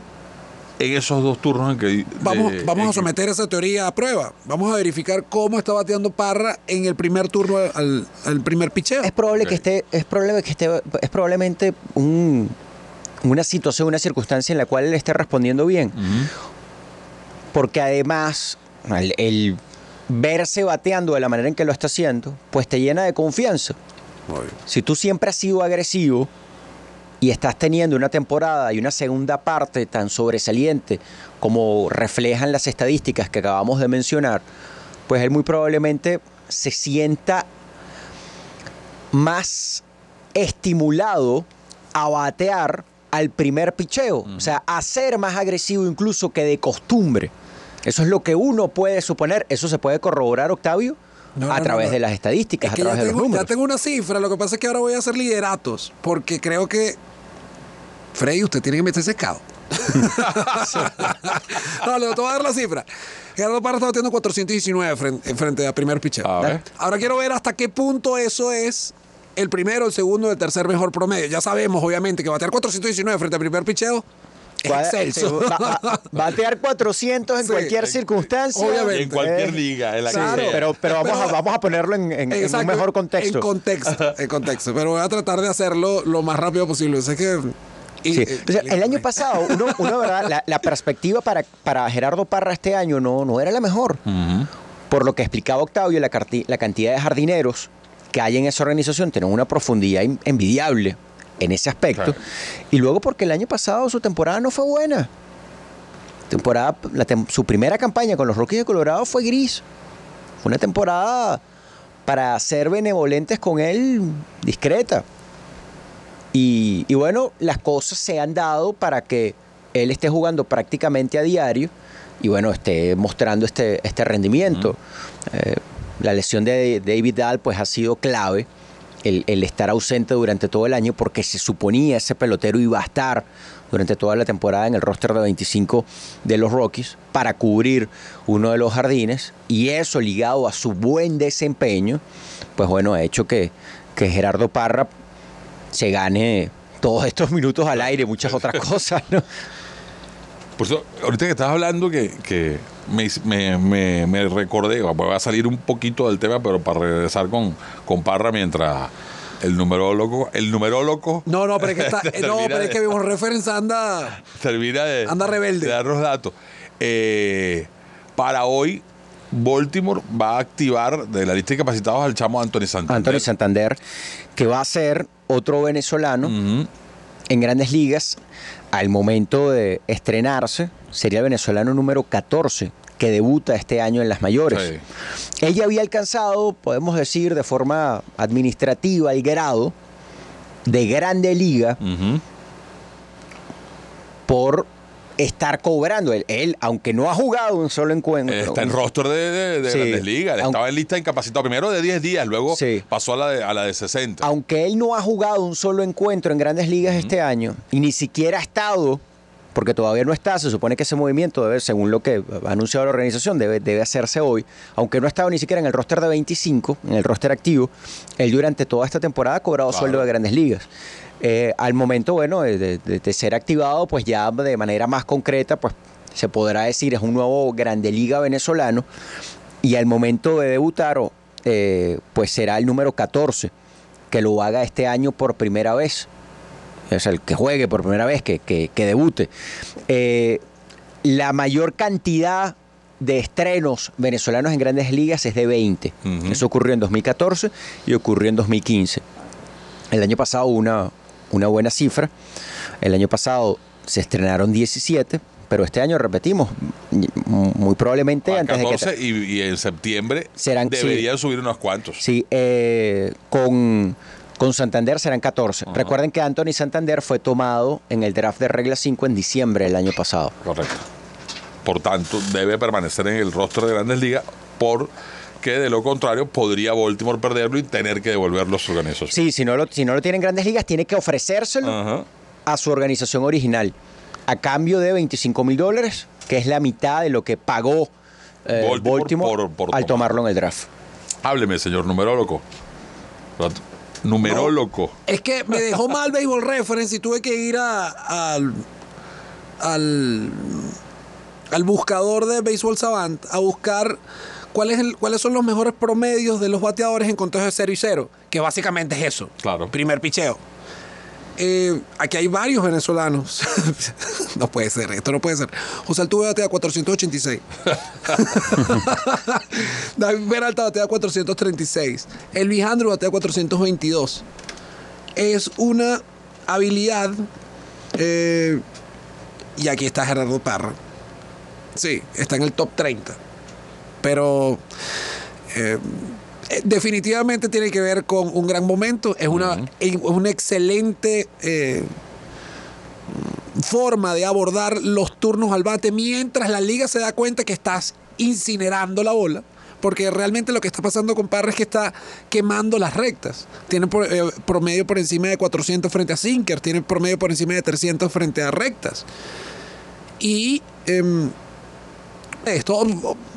en esos dos turnos en que... Vamos, de- vamos en a que- someter esa teoría a prueba. Vamos a verificar cómo está bateando Parra en el primer turno al, al primer picheo. Es probable que esté, es probable que esté, es probablemente un- una situación, una circunstancia en la cual él esté respondiendo bien. porque además el, el verse bateando de la manera en que lo está haciendo, pues te llena de confianza. Si tú siempre has sido agresivo y estás teniendo una temporada y una segunda parte tan sobresaliente como reflejan las estadísticas que acabamos de mencionar, pues él muy probablemente se sienta más estimulado a batear al primer picheo, o sea, a ser más agresivo incluso que de costumbre. Eso es lo que uno puede suponer, eso se puede corroborar, Octavio, No, a no, través no, no. de las estadísticas, Es a que través de los tengo, ya números. tengo una cifra, lo que pasa es que ahora voy a hacer lideratos, porque creo que Freddy, usted tiene que meterse secado. no, le voy a dar la cifra. Gerardo Parra está batiendo 419 frente, frente a primer pitcher. A ver. Ahora quiero ver hasta qué punto eso es el primero, el segundo, el tercer mejor promedio. Ya sabemos, obviamente, que batear 419 frente a primer picheo excelso. batear 400 en Sí, cualquier en- circunstancia. obviamente. En cualquier Eh, liga, en la Claro, que sea. pero, pero vamos, Pero- a, vamos a ponerlo en, en- en un mejor contexto. En contexto, en contexto. Pero voy a tratar de hacerlo lo más rápido posible. Sé que. Sí. eh, el año pasado, uno, uno, ¿verdad? La, la perspectiva para, para Gerardo Parra este año no, no era la mejor. Por lo que explicaba Octavio, la, cantidad de jardineros que hay en esa organización tienen una profundidad envidiable en ese aspecto. Claro. Y luego porque el año pasado su temporada no fue buena. Temporada, la tem- su primera campaña con los Rockies de Colorado fue gris. Fue una temporada para ser benevolentes con él discreta. Y, y bueno, las cosas se han dado para que él esté jugando prácticamente a diario y bueno, esté mostrando este, este rendimiento. Eh, la lesión de David Dahl pues ha sido clave. El, el estar ausente durante todo el año porque se suponía ese pelotero iba a estar durante toda la temporada en el roster de 25 de los Rockies para cubrir uno de los jardines y eso ligado a su buen desempeño pues bueno ha hecho que, que Gerardo Parra se gane todos estos minutos al aire, muchas otras cosas, ¿no? Por eso, ahorita que estabas hablando que, que me, me, me- me recordé, voy a salir un poquito del tema, pero para regresar con, con Parra mientras el numerólogo, el numerólogo No, no, pero es que está. eh, no, pero es que vimos referencia anda. termina de, Anda rebelde. de dar los datos. Eh, para hoy, Baltimore va a activar de la lista de capacitados al chamo Anthony Santander. Anthony Santander, que va a ser otro venezolano en grandes ligas al momento de estrenarse, sería el venezolano número 14 que debuta este año en las mayores. Sí. Ella había alcanzado, podemos decir, de forma administrativa el grado de grande liga por estar cobrando. Él, él, aunque no ha jugado un solo encuentro. Está en roster de, de- de Sí. Grandes Ligas. Aunque- Estaba en lista incapacitado primero de 10 días, luego Sí. pasó a la de, a la de 60. aunque él no ha jugado un solo encuentro en grandes ligas este año y ni siquiera ha estado, porque todavía no está, se supone que ese movimiento debe, según lo que ha anunciado la organización, debe, debe hacerse hoy, aunque no ha estado ni siquiera en el roster de 25, en el roster activo, él durante toda esta temporada ha cobrado Claro. sueldo de grandes ligas. Eh, al momento, bueno, de, de- de- de ser activado, pues ya de manera más concreta, pues se podrá decir, es un nuevo grande liga venezolano, y al momento de debutar, eh, pues será el número 14 que lo haga este año por primera vez. Es el que juegue por primera vez, que, que- que debute. Eh, la mayor cantidad de estrenos venezolanos en grandes ligas es de 20. Ujú. Eso ocurrió en 2014 y ocurrió en 2015. El año pasado una, una buena cifra. El año pasado se estrenaron 17, pero este año repetimos, muy probablemente antes de que... 14 y, y en septiembre Serán- sí. deberían subir unos cuantos. Sí, eh, con, con Santander serán 14. Ajá. Recuerden que Anthony Santander fue tomado en el draft de regla 5 en diciembre del año pasado. Correcto. Por tanto, debe permanecer en el roster de Grandes Ligas porque de lo contrario podría Baltimore perderlo y tener que devolverlo a su organización. Sí, si no lo, si no lo tiene en grandes ligas, tiene que ofrecérselo Ajá. a su organización original a cambio de 25 mil dólares, que es la mitad de lo que pagó eh, Baltimore Baltimore, por- por al tomarlo. tomarlo en el draft. Hábleme, señor numerólogo. Numerólogo. Es que me dejó mal Baseball Reference y tuve que ir a- al, al, al buscador de Baseball Savant a buscar cuál es el- cuáles son los mejores promedios de los bateadores en conteo de 0 y 0, que básicamente es eso. Claro. Primer picheo. eh, aquí hay varios venezolanos. no puede ser, esto no puede ser. José Altuve batea 486. David Peralta batea 436. Elvis Andrew batea 422. Es una habilidad. eh, y aquí está Gerardo Parra. Sí, está en el top 30. Pero eh, eh, definitivamente tiene que ver con un gran momento. Es una, una excelente eh, forma de abordar los turnos al bate mientras la liga se da cuenta que estás incinerando la bola. Porque realmente lo que está pasando con Parra es que está quemando las rectas. Tiene por- eh, promedio por encima de 400 frente a Sinker, tiene promedio por encima de 300 frente a rectas. Y em, esto,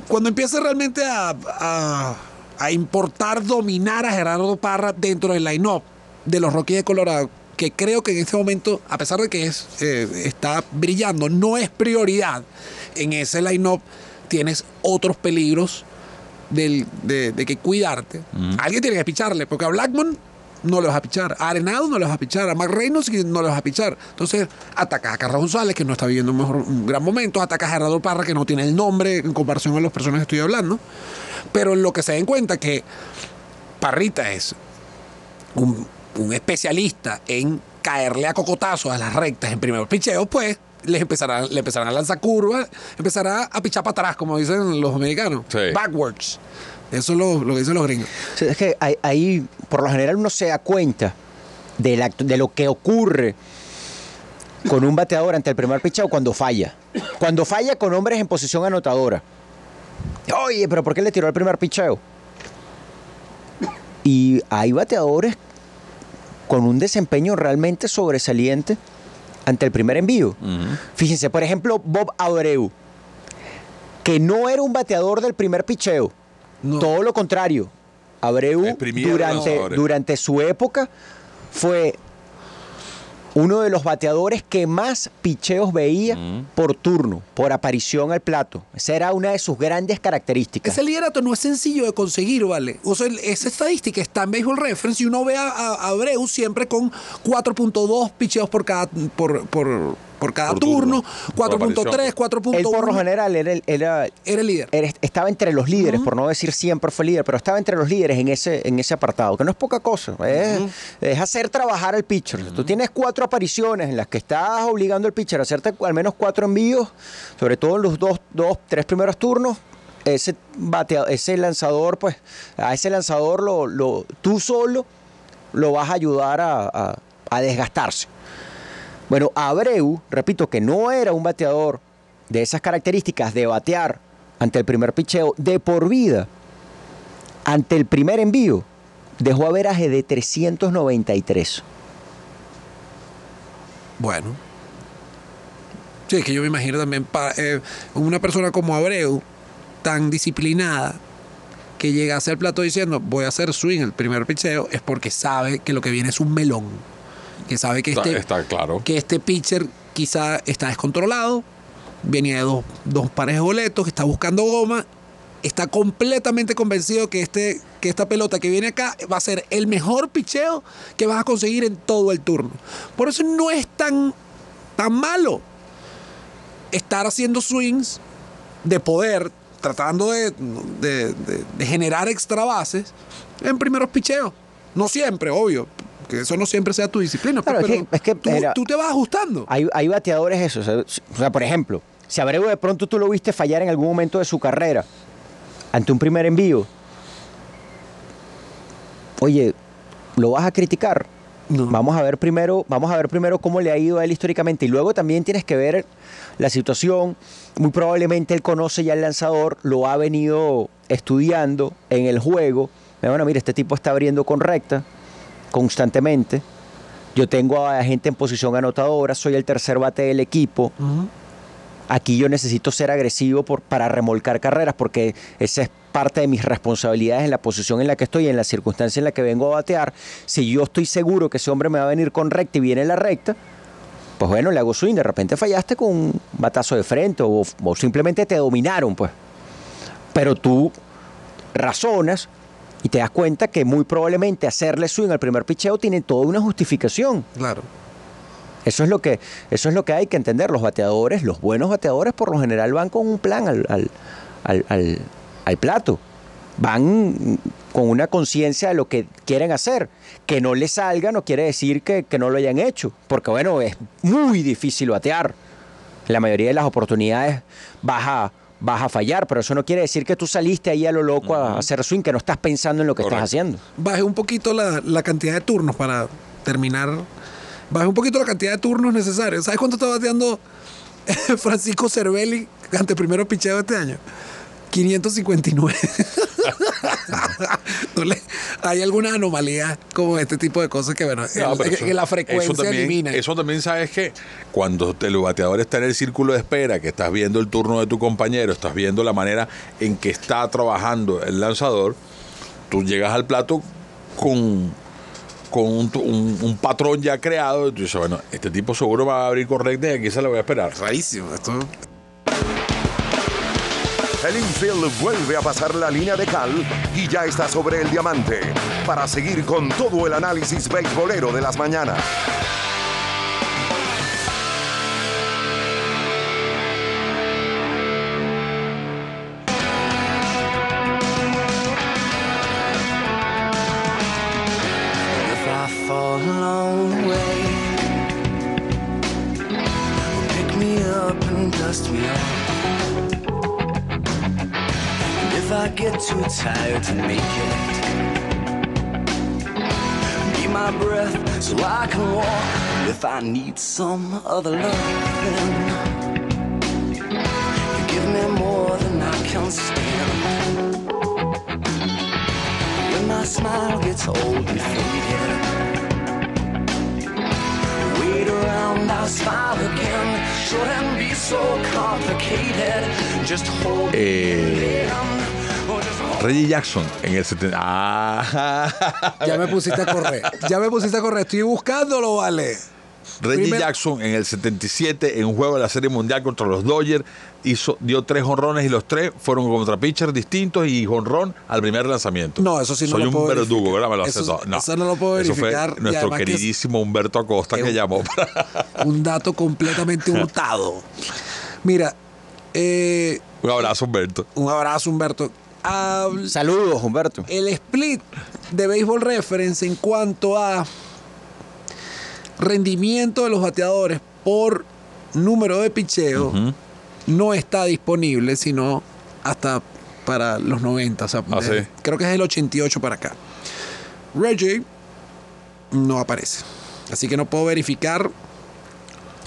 cuando empiece realmente a, a- a importar, dominar a Gerardo Parra dentro del line-up de los Rockies de Colorado, que creo que en este momento, a pesar de que es, eh, está brillando, no es prioridad en ese line-up, tienes otros peligros del- de, de que cuidarte. Alguien tiene que picharle, porque a Blackmon no le vas a pichar, a Arenado no le vas a pichar, a Mark Reynolds no le vas a pichar. Entonces, atacas a Carlos González, que no está viviendo un, mejor, un gran momento, atacas a Gerardo Parra, que no tiene el nombre en comparación a las personas que estoy hablando. Pero en lo que se den cuenta que Parrita es un, un especialista en caerle a cocotazos a las rectas en primeros picheos, pues les empezarán, le empezarán a lanzar curvas, empezará a pichar para atrás, como dicen los americanos. Sí. Backwards. Eso es lo, lo que dicen los gringos. O sea, es que ahí, ahí, por lo general, uno se da cuenta de, la- de lo que ocurre con un bateador ante el primer picheo cuando falla. Cuando falla con hombres en posición anotadora. Oye, pero ¿por qué le tiró el primer picheo? Y hay bateadores con un desempeño realmente sobresaliente ante el primer envío. Fíjense, por ejemplo, Bob Abreu, que no era un bateador del primer picheo. No. Todo lo contrario. Abreu, durante, su época, fue uno de los bateadores que más picheos veía por turno, por aparición al plato. Esa era una de sus grandes características. Ese liderato no es sencillo de conseguir, ¿vale? O sea, esa estadística está en Baseball Reference y uno ve a, a- a Abreu siempre con 4.2 picheos por cada, por, por, por cada Por turno, turno. Por 4.3, aparición. Él por lo 4.1. general era, el- era- Era el líder. era- estaba entre los líderes, por no decir siempre fue líder, pero estaba entre los líderes en ese, en ese apartado, que no es poca cosa. Es, es hacer trabajar al pitcher. Tú tienes cuatro apariciones en las que estás obligando al pitcher a hacerte al menos cuatro envíos, sobre todo en los dos, dos tres primeros turnos. Ese, batea- ese lanzador, pues, a ese lanzador lo, lo- tú solo lo vas a ayudar a, a- a desgastarse. Bueno, Abreu, repito, que no era un bateador de esas características de batear ante el primer picheo de por vida, ante el primer envío, dejó averaje de 393. Bueno. Sí, es que yo me imagino también pa- eh, una persona como Abreu, tan disciplinada, que llegase al plato diciendo voy a hacer swing el primer picheo, es porque sabe que lo que viene es un melón. Que sabe que Está, este, está claro. que este pitcher quizá está descontrolado, venía de dos, dos pares de boletos, está buscando goma, está completamente convencido que, este, que esta pelota que viene acá va a ser el mejor picheo que vas a conseguir en todo el turno. Por eso no es tan, tan malo estar haciendo swings de poder, tratando de, de- de- de generar extra bases en primeros picheos. No siempre, obvio. Que eso no siempre sea tu disciplina. Claro, es pero que- es que, tú, te vas ajustando. Hay, hay bateadores eso. O sea, o sea, por ejemplo, si Abreu de pronto tú lo viste fallar en algún momento de su carrera ante un primer envío, oye, ¿lo vas a criticar? No. Vamos a ver primero, vamos a ver primero cómo le ha ido a él históricamente y luego también tienes que ver la situación. Muy probablemente él conoce ya el lanzador, lo ha venido estudiando en el juego. Bueno, mira, este tipo está abriendo con recta constantemente. Yo tengo a gente en posición anotadora, soy el tercer bate del equipo. Aquí yo necesito ser agresivo por, para remolcar carreras porque esa es parte de mis responsabilidades en la posición en la que estoy, en la circunstancia en la que vengo a batear. Si yo estoy seguro que ese hombre me va a venir con recta y viene la recta, pues bueno, le hago swing. De repente fallaste con un batazo de frente o, o simplemente te dominaron, pues. Pero tú razonas y te das cuenta que muy probablemente hacerle swing al primer picheo tiene toda una justificación. Claro. Eso es lo que, eso es lo que hay que entender. Los bateadores, los buenos bateadores, por lo general van con un plan al, al- al- al- al plato. Van con una conciencia de lo que quieren hacer. Que no les salga no quiere decir que, que no lo hayan hecho. Porque bueno, es muy difícil batear. La mayoría de las oportunidades vas a, vas a fallar, pero eso no quiere decir que tú saliste ahí a lo loco a hacer swing, que no estás pensando en lo que Correcto. estás haciendo. Bajé un poquito la, la cantidad de turnos para terminar. Bajé un poquito la cantidad de turnos necesarios. ¿Sabes cuánto está bateando Francisco Cervelli ante primero picheo este año? 559. No le- hay alguna anomalía como este tipo de cosas que, bueno, No, el- que la frecuencia eso también, elimina. Eso también sabes que cuando el bateador está en el círculo de espera, que estás viendo el turno de tu compañero, estás viendo la manera en que está trabajando el lanzador, tú llegas al plato con, con un, tu- un- un patrón ya creado y tú dices, bueno, este tipo seguro va a abrir correcta y aquí se lo voy a esperar. Rarísimo. Esto, El infield vuelve a pasar la línea de cal y ya está sobre el diamante para seguir con todo el análisis beisbolero de las mañanas. Dust me. I get too tired to make it, be my breath so I can walk. If I need some other love, then you give me more than I can stand. When my smile gets old and faded Wait around, I'll smile again Shouldn't be so complicated Just hold Eh, Reggie Jackson en el 70. Ah, ya me pusiste a correr. Ya me pusiste a correr. Estoy buscándolo, vale. Reggie Jackson en el 77 en un juego de la Serie Mundial contra los Dodgers hizo, dio tres honrones y los tres fueron contra pitchers distintos y honrón al primer lanzamiento. No, eso sí no Soy lo un puedo verdugo, verificar. ¿verdad? Me lo Eso- todo. eso no lo puedo Eso verificar, fue nuestro que queridísimo Humberto Acosta que un- llamó para... Un dato completamente hurtado. Mira, eh, Un abrazo, Humberto. un abrazo, Humberto. Saludos, Humberto. el split de Baseball Reference en cuanto a rendimiento de los bateadores por número de picheo no está disponible sino hasta para los 90. o sea, Ah, de- sí. Creo que es del 88 para acá. Reggie no aparece. Así que no puedo verificar.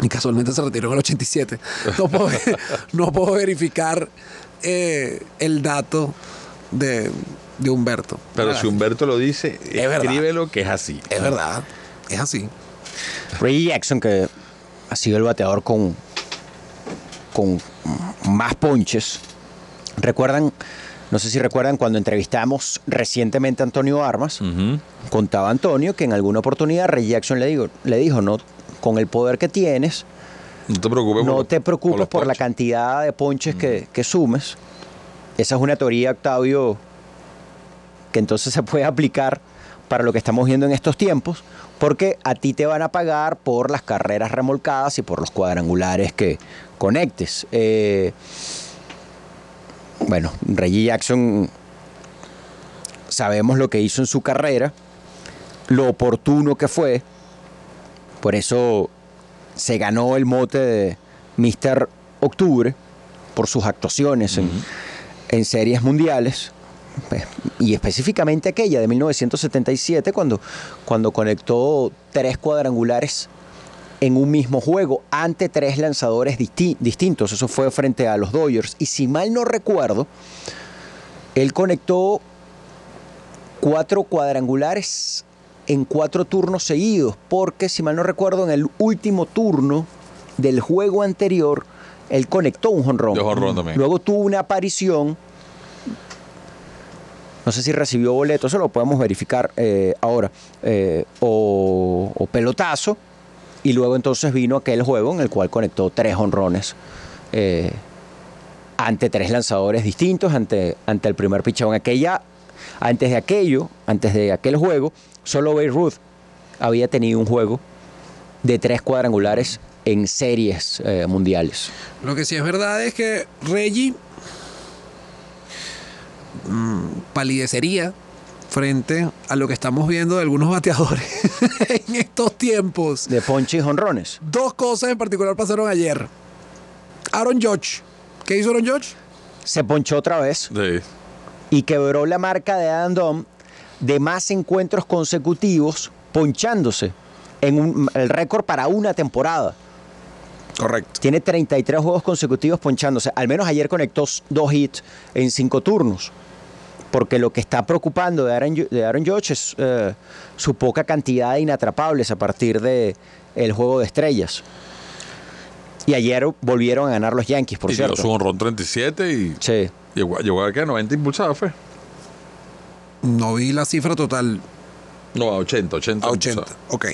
Y casualmente se retiró en el 87. No puedo, no puedo verificar eh, el dato de, de Humberto. Pero si Humberto lo dice, escríbelo que es así. Es verdad, es así. Reggie Jackson, que ha sido el bateador con, con más ponches. Recuerdan, no sé si recuerdan cuando entrevistamos recientemente a Antonio Armas, contaba Antonio que en alguna oportunidad Reggie Jackson le, digo, le dijo, no, con el poder que tienes, No te preocupes. no por- te preocupes por, la cantidad de ponches que, que sumes. Esa es una teoría, Octavio, que entonces se puede aplicar para lo que estamos viendo en estos tiempos, porque a ti te van a pagar por las carreras remolcadas y por los cuadrangulares que conectes. Eh, bueno, Reggie Jackson sabemos lo que hizo en su carrera, lo oportuno que fue, por eso se ganó el mote de Mr. Octubre por sus actuaciones en, en series mundiales. Pues, Y específicamente aquella de 1977, cuando, cuando conectó tres cuadrangulares en un mismo juego ante tres lanzadores disti- distintos. Eso fue frente a los Dodgers. Y si mal no recuerdo, él conectó cuatro cuadrangulares en cuatro turnos seguidos, porque si mal no recuerdo, en el último turno del juego anterior, él conectó un jonrón. Luego tuvo una aparición. No sé si recibió boleto, eso lo podemos verificar eh, ahora. eh, o, o pelotazo. Y luego entonces vino aquel juego en el cual conectó tres honrones. eh, ante tres lanzadores distintos, ante, ante el primer pichón. Aquella, antes de aquello, antes de aquel juego, solo Babe Ruth había tenido un juego de tres cuadrangulares en series eh, mundiales. Lo que sí es verdad es que Reggie mm, palidecería frente a lo que estamos viendo de algunos bateadores en estos tiempos. De ponche y jonrones. Dos cosas en particular pasaron ayer. Aaron Judge. ¿Qué hizo Aaron Judge? Se ponchó otra vez Sí. y quebró la marca de Adam Dom de más encuentros consecutivos ponchándose en un- el récord para una temporada. Correcto. Tiene 33 juegos consecutivos ponchándose. Al menos ayer conectó dos hits en cinco turnos. Porque lo que está preocupando de Aaron, de Aaron Judge es eh, su poca cantidad de inatrapables a partir de el juego de estrellas. Y ayer volvieron a ganar los Yankees, por y dio cierto. su honrón 37 y Sí. llegó, llegó a que 90 impulsadas fue. No vi la cifra total No, a 80, 80. a 80. impulsadas. Ok.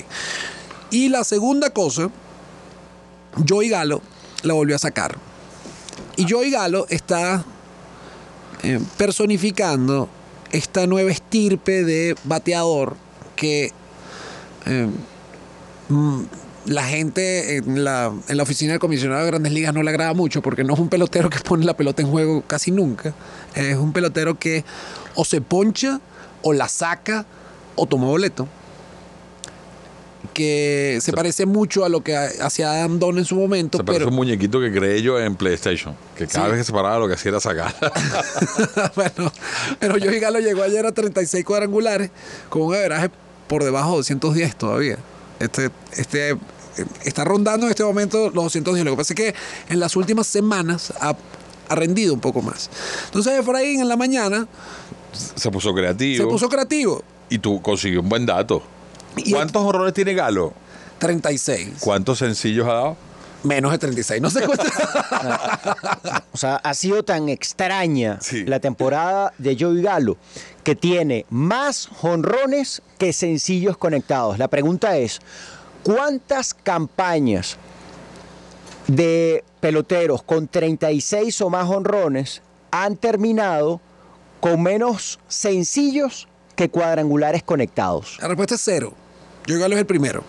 Y la segunda cosa, Joey Galo la volvió a sacar. Y Joey Galo está eh, personificando esta nueva estirpe de bateador que eh, mm, la gente en la, en la oficina del comisionado de Grandes Ligas no le agrada mucho porque no es un pelotero que pone la pelota en juego casi nunca. Es un pelotero que o se poncha o la saca o toma boleto. Que se parece mucho a lo que hacía Adam Don en su momento, Se parece pero un muñequito que creé yo en PlayStation. Que cada Sí. vez que se paraba lo que hacía era sacar. bueno, pero Joey Galo llegó ayer a 36 cuadrangulares con un averaje por debajo de 210 todavía. Este, este está rondando en este momento los 210. Lo que pasa es que en las últimas semanas ha, ha rendido un poco más. Entonces Efraín en la mañana se puso creativo. se puso creativo. Y tú consiguió un buen dato. Y- ¿Cuántos horrores tiene Galo? 36. ¿Cuántos sencillos ha dado? Menos de 36. No sé cuánto. O sea, ha sido tan extraña Sí. la temporada de Joey Galo que tiene más jonrones que sencillos conectados. La pregunta es, ¿cuántas campañas de peloteros con 36 o más jonrones han terminado con menos sencillos que cuadrangulares conectados? La respuesta es cero. Joey Galo es el primero.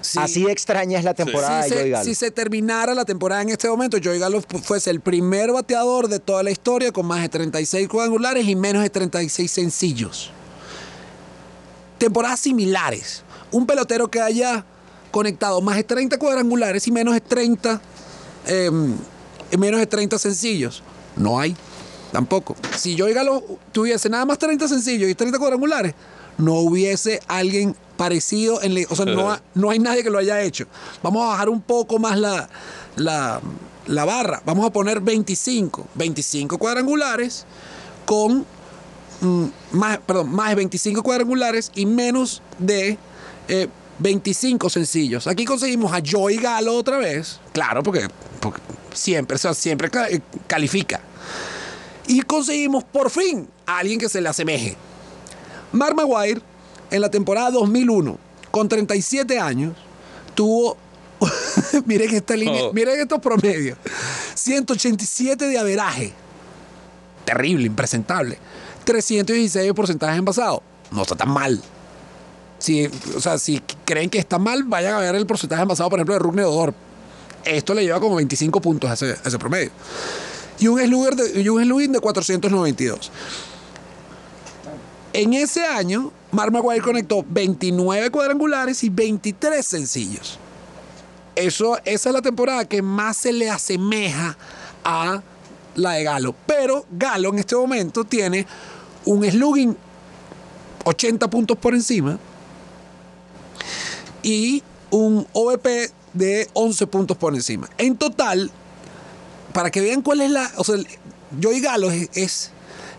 Sí. Así de extraña es la temporada si de Joey se, Galo. si se terminara la temporada en este momento, Joey Galo fu- fuese el primer bateador de toda la historia con más de 36 cuadrangulares y menos de 36 sencillos. Temporadas similares. Un pelotero que haya conectado más de 30 cuadrangulares y menos de 30 eh, y menos de 30 sencillos. No hay. Tampoco. Si Joey Galo tuviese nada más 30 sencillos y 30 cuadrangulares, no hubiese alguien parecido en la- o sea, no, ha- no hay nadie que lo haya hecho. Vamos a bajar un poco más la, la, la barra. Vamos a poner 25. 25 cuadrangulares con mm, más, perdón, más de 25 cuadrangulares y menos de eh, 25 sencillos. Aquí conseguimos a Joey Galo otra vez. Claro, porque, porque siempre, o sea, siempre eh, califica. Y conseguimos por fin a alguien que se le asemeje. Mark Maguire, en la temporada 2001, con 37 años, tuvo. miren esta línea, Oh. miren estos promedios: 187 de averaje. Terrible, impresentable. 316 de porcentaje envasado. No está tan mal. Si, o sea, si creen que está mal, vayan a ver el porcentaje envasado, por ejemplo, de Rugner Odor. Esto le lleva como 25 puntos a ese, a ese promedio. Y un slugger de, y un slugging de 492. En ese año, Mark Maguire conectó 29 cuadrangulares y 23 sencillos. Eso, esa es la temporada que más se le asemeja a la de Galo. Pero Galo en este momento tiene un slugging 80 puntos por encima y un OVP de 11 puntos por encima. En total, para que vean cuál es la. O sea, Joey Galo es, es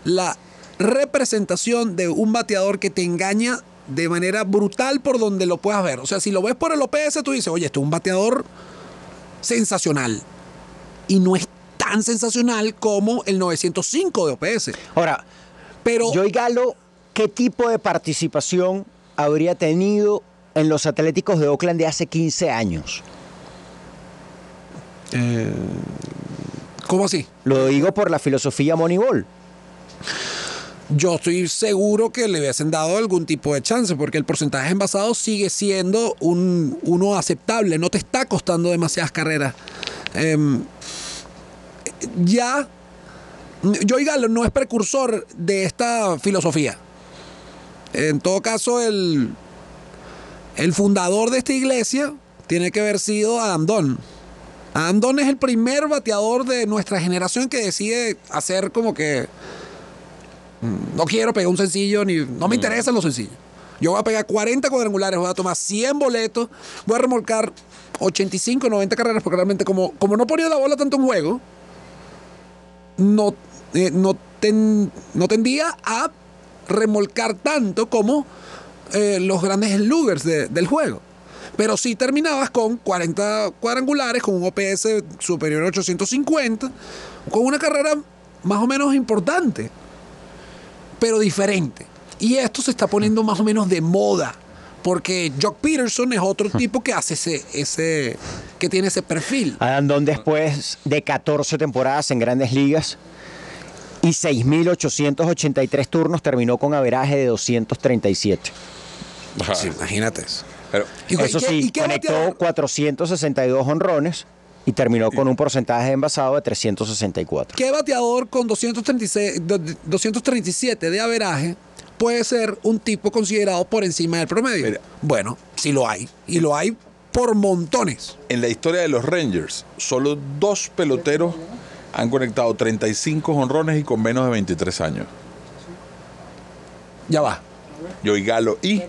la representación de un bateador que te engaña de manera brutal por donde lo puedas ver. O sea, si lo ves por el OPS, tú dices, oye, esto es un bateador sensacional. Y no es tan sensacional como el 905 de OPS. Ahora, Pero. Joey Galo, ¿qué tipo de participación habría tenido en los Atléticos de Oakland de hace 15 años? ¿Cómo así? Lo digo por la filosofía Moneyball. yo estoy seguro que le hubiesen dado algún tipo de chance, porque el porcentaje envasado sigue siendo un, uno aceptable, no te está costando demasiadas carreras. Em, ya, Joey Gallo no es precursor de esta filosofía. En todo caso, el, el fundador de esta iglesia tiene que haber sido Adam Don. Don es el primer bateador de nuestra generación que decide hacer como que mm, no quiero pegar un sencillo ni no me interesan los sencillos. Yo voy a pegar 40 cuadrangulares, voy a tomar 100 boletos, voy a remolcar 85, 90 carreras porque realmente como, como no ponía la bola tanto en juego, no, eh, no, ten- no tendía a remolcar tanto como eh, los grandes sluggers de- del juego. Pero sí terminabas con 40 cuadrangulares, con un OPS superior a 850, con una carrera más o menos importante, pero diferente. Y esto se está poniendo más o menos de moda, porque Jock Peterson es otro tipo que hace ese, ese que tiene ese perfil. Adam Don después de 14 temporadas en grandes ligas y 6.883 turnos terminó con averaje de 237. Ajá. Sí, imagínate eso. Pero, ¿Y Eso y qué- sí, y qué conectó bateador? 462 honrones y terminó con un porcentaje de envasado de 364. ¿Qué bateador con 236, do- 237 de averaje puede ser un tipo considerado por encima del promedio? Mira. Bueno, sí lo hay. Y lo hay por montones. en la historia de los Rangers, solo dos peloteros han conectado 35 honrones y con menos de 23 años. Ya va. Joey Galo y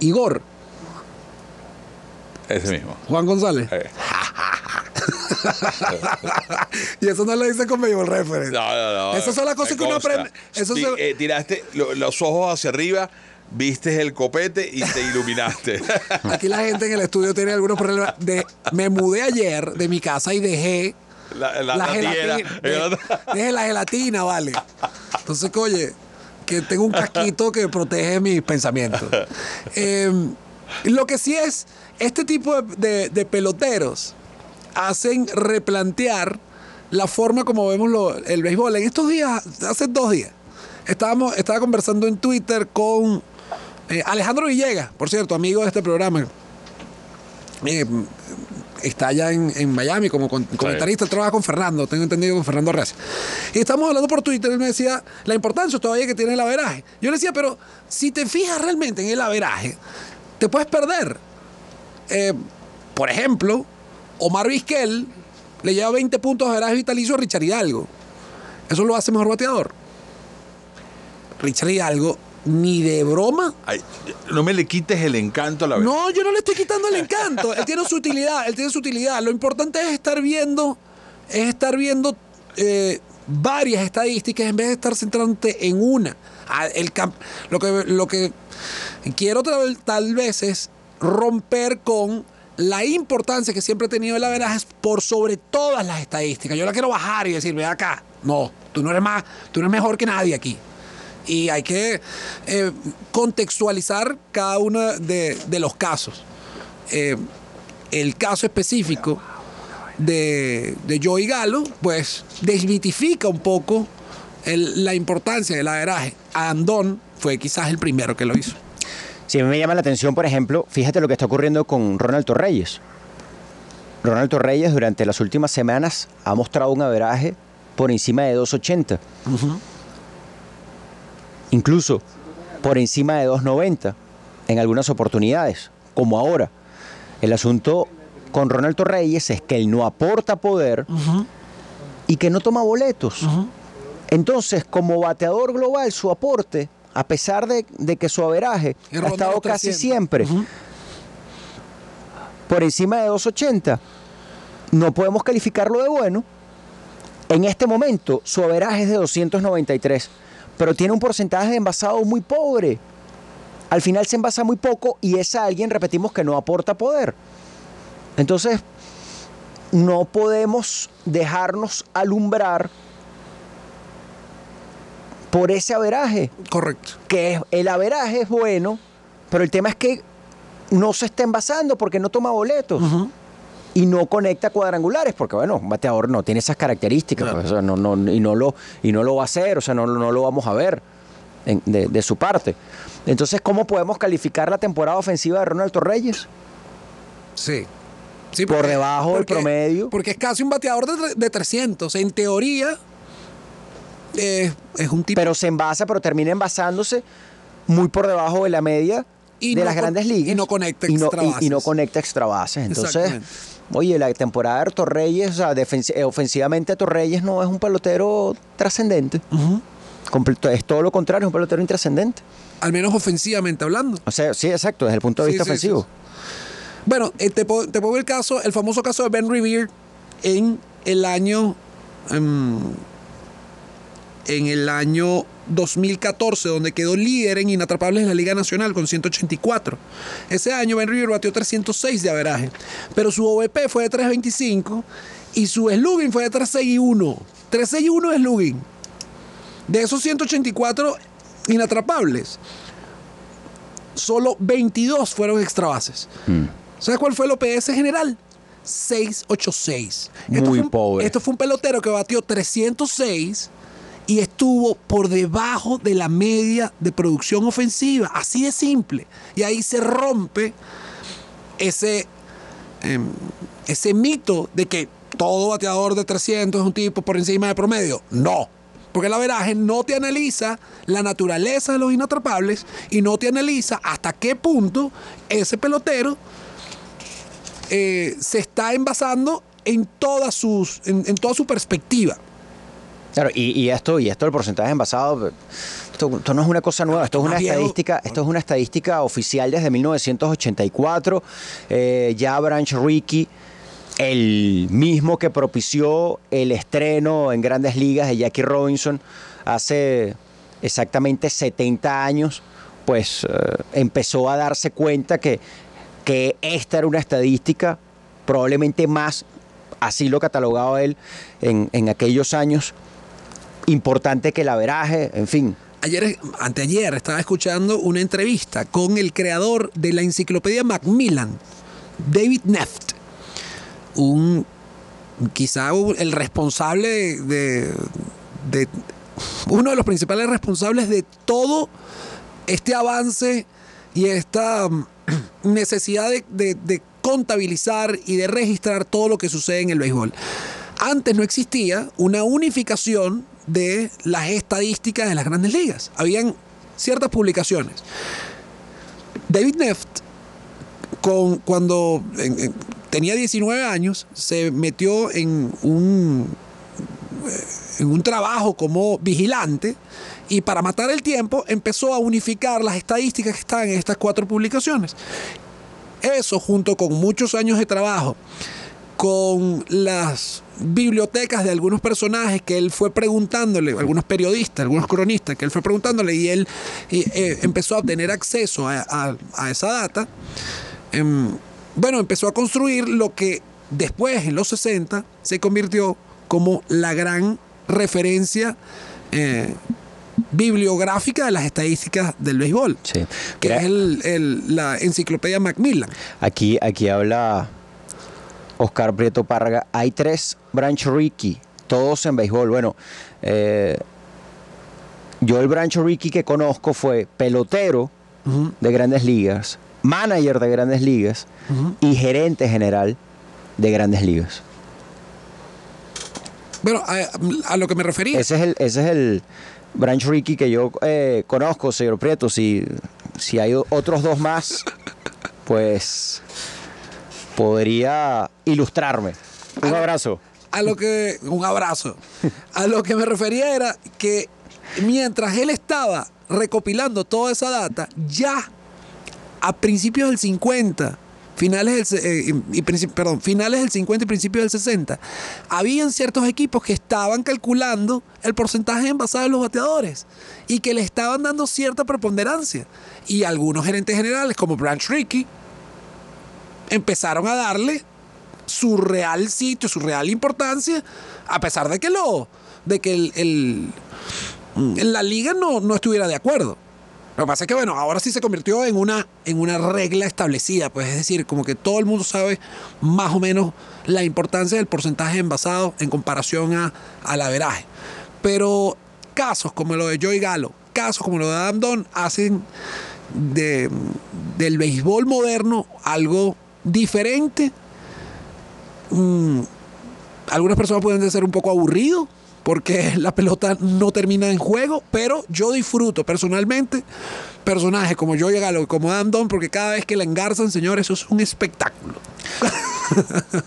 Igor, ese mismo. Juan González. Eh. y eso no lo dice con Baseball Reference. No, no, no. Esas son las cosas que uno aprende. Eso Ti- se- eh, tiraste lo- los ojos hacia arriba, viste el copete y te iluminaste. Aquí la gente en el estudio tiene algunos problemas. De, me mudé ayer de mi casa y dejé la, la, la gelatina. de- Dejé la gelatina, vale. Entonces, oye, que tengo un casquito que protege mis pensamientos. Eh, lo que sí es, este tipo de, peloteros hacen replantear la forma como vemos el béisbol. En estos días, hace dos días, estábamos, estaba conversando en Twitter con eh, Alejandro Villegas, por cierto, amigo de este programa. Eh, está allá en, en Miami como con- comentarista, él trabaja con Fernando, tengo entendido con Fernando Reyes. Y estamos hablando por Twitter, él me decía la importancia todavía que tiene el averaje. Yo le decía, pero si te fijas realmente en el averaje, te puedes perder. Eh, por ejemplo, Omar Vizquel le lleva 20 puntos de averaje vitalicio a Richard Hidalgo. Eso lo hace mejor bateador. Richard Hidalgo, ni de broma Ay, no me le quites el encanto a la vez. no, yo no le estoy quitando el encanto. Él tiene su utilidad, él tiene su utilidad. Lo importante es estar viendo, es estar viendo eh, varias estadísticas en vez de estar centrándote en una. Ah, El lo, que, lo que quiero tal, tal vez es romper con la importancia que siempre ha tenido el averaje por sobre todas las estadísticas. Yo la quiero bajar y decir, ve acá. No, tú no eres más, tú no eres mejor que nadie aquí y hay que eh, contextualizar cada uno de, de los casos. Eh, el caso específico de, de Joey Galo, pues desmitifica un poco el- la importancia del averaje. Andón fue quizás el primero que lo hizo. Si a mí me llama la atención, por ejemplo, fíjate lo que está ocurriendo con Ronald Torreyes. Ronald Torreyes durante las últimas semanas ha mostrado un averaje por encima de 280. Incluso por encima de 290 en algunas oportunidades, como ahora. El asunto con Ronald Torreyes es que él no aporta poder y que no toma boletos. Entonces, como bateador global, su aporte, a pesar de, de que su averaje ha estado casi 300. siempre por encima de 280, no podemos calificarlo de bueno. En este momento, su averaje es de 293, pero tiene un porcentaje de envasado muy pobre. Al final se envasa muy poco y es alguien, repetimos, que no aporta poder. Entonces, no podemos dejarnos alumbrar por ese averaje, Correcto. que es- el averaje es bueno, pero el tema es que no se está envasando porque no toma boletos. Y no conecta cuadrangulares, porque bueno, un bateador no tiene esas características, pues, o sea, no, no, y, no lo, y no lo va a hacer, o sea, no, no lo vamos a ver en- de, de su parte. Entonces, ¿cómo podemos calificar la temporada ofensiva de Ronald Torreyes? Sí. Sí, Por debajo del promedio. Porque es casi un bateador de, de 300. En teoría, eh, es un tipo. Pero se envasa, pero termina envasándose muy por debajo de la media Y de no las grandes ligas. y no conecta y no, extra y- y no conecta extra bases. Entonces. Oye, la temporada de Torreyes, o sea, eh, ofensivamente Torreyes no es un pelotero trascendente. Completo- Es todo lo contrario, es un pelotero intrascendente. al menos ofensivamente hablando. O sea, sí, exacto, desde el punto de Sí, vista sí, ofensivo. sí, Bueno, eh, te, puedo, te pongo el caso, el famoso caso de Ben Revere en el año. em, en el año 2014, donde quedó líder en inatrapables en la Liga Nacional con 184. Ese año Ben Revere batió 306 de averaje, pero su OVP fue de 325 y su slugging fue de 361. 361 de slugging. De esos 184 inatrapables, solo 22 fueron extra bases. ¿Sabes cuál fue el OPS general? 686. Muy fue un- pobre. Esto fue un pelotero que batió 306 y estuvo por debajo de la media de producción ofensiva. Así de simple. Y ahí se rompe ese, em, ese mito de que todo bateador de 300 es un tipo por encima del promedio. No. Porque el averaje no te analiza la naturaleza de los inatrapables y no te analiza hasta qué punto ese pelotero eh, se está envasando en, todas sus, en toda su perspectiva. Claro, y, y esto, y esto del porcentaje envasado, esto, esto no es una cosa nueva, esto es una estadística, esto es una estadística oficial desde 1984. Eh, ya Branch Rickey, el mismo que propició el estreno en grandes ligas de Jackie Robinson hace exactamente 70 años, pues eh, empezó a darse cuenta que, que esta era una estadística probablemente más, así lo catalogaba él en, en aquellos años, importante que el averaje, en fin. Ayer, anteayer, estaba escuchando una entrevista con el creador de la enciclopedia Macmillan, David Neft, un quizá el responsable de, de- uno de los principales responsables de todo este avance y esta mm, necesidad de contabilizar y de registrar todo lo que sucede en el béisbol. Antes no existía una unificación de las estadísticas de las grandes ligas. Habían ciertas publicaciones. David Neft, con, cuando en- en- tenía 19 años, se metió en un, eh, en un trabajo como vigilante y para matar el tiempo empezó a unificar las estadísticas que están en estas cuatro publicaciones. Eso junto con muchos años de trabajo, con las bibliotecas de algunos personajes que él fue preguntándole, algunos periodistas, algunos cronistas que él fue preguntándole y él y, eh, empezó a obtener acceso a, a- a esa data, em, bueno, empezó a construir lo que después, en los 60, se convirtió como la gran referencia eh, bibliográfica de las estadísticas del béisbol, Sí. que Mira, es el- el- la enciclopedia Macmillan. Aquí, aquí habla Oscar Prieto Parga. Hay tres Branch Rickey, todos en béisbol. Bueno, eh, yo el Branch Rickey que conozco fue pelotero de grandes ligas, manager de grandes ligas y gerente general de grandes ligas. Bueno, a, a lo que me refería. Ese es el, ese es el Branch Rickey que yo eh, conozco, señor Prieto. Si, si hay otros dos más, pues podría ilustrarme. Un abrazo. a lo que un abrazo a lo que me refería era que mientras él estaba recopilando toda esa data ya a principios del 50 finales del eh, y, perdón finales del 50 y principios del 60 habían ciertos equipos que estaban calculando el porcentaje envasado de los bateadores y que le estaban dando cierta preponderancia y algunos gerentes generales como Branch Rickey empezaron a darle su real sitio, su real importancia, a pesar de que lo, de que el, el- la liga no, no estuviera de acuerdo. Lo que pasa es que, bueno, ahora sí se convirtió en una, en una regla establecida, pues es decir, como que todo el mundo sabe más o menos la importancia del porcentaje envasado en comparación a, al averaje. Pero casos como lo de Joey Galo, casos como lo de Adam Don, hacen de, del béisbol moderno algo diferente. Mm, algunas personas pueden ser un poco aburrido porque la pelota no termina en juego, pero yo disfruto personalmente personajes como Joey Galo y como Adam Don porque cada vez que la engarzan, señores, eso es un espectáculo.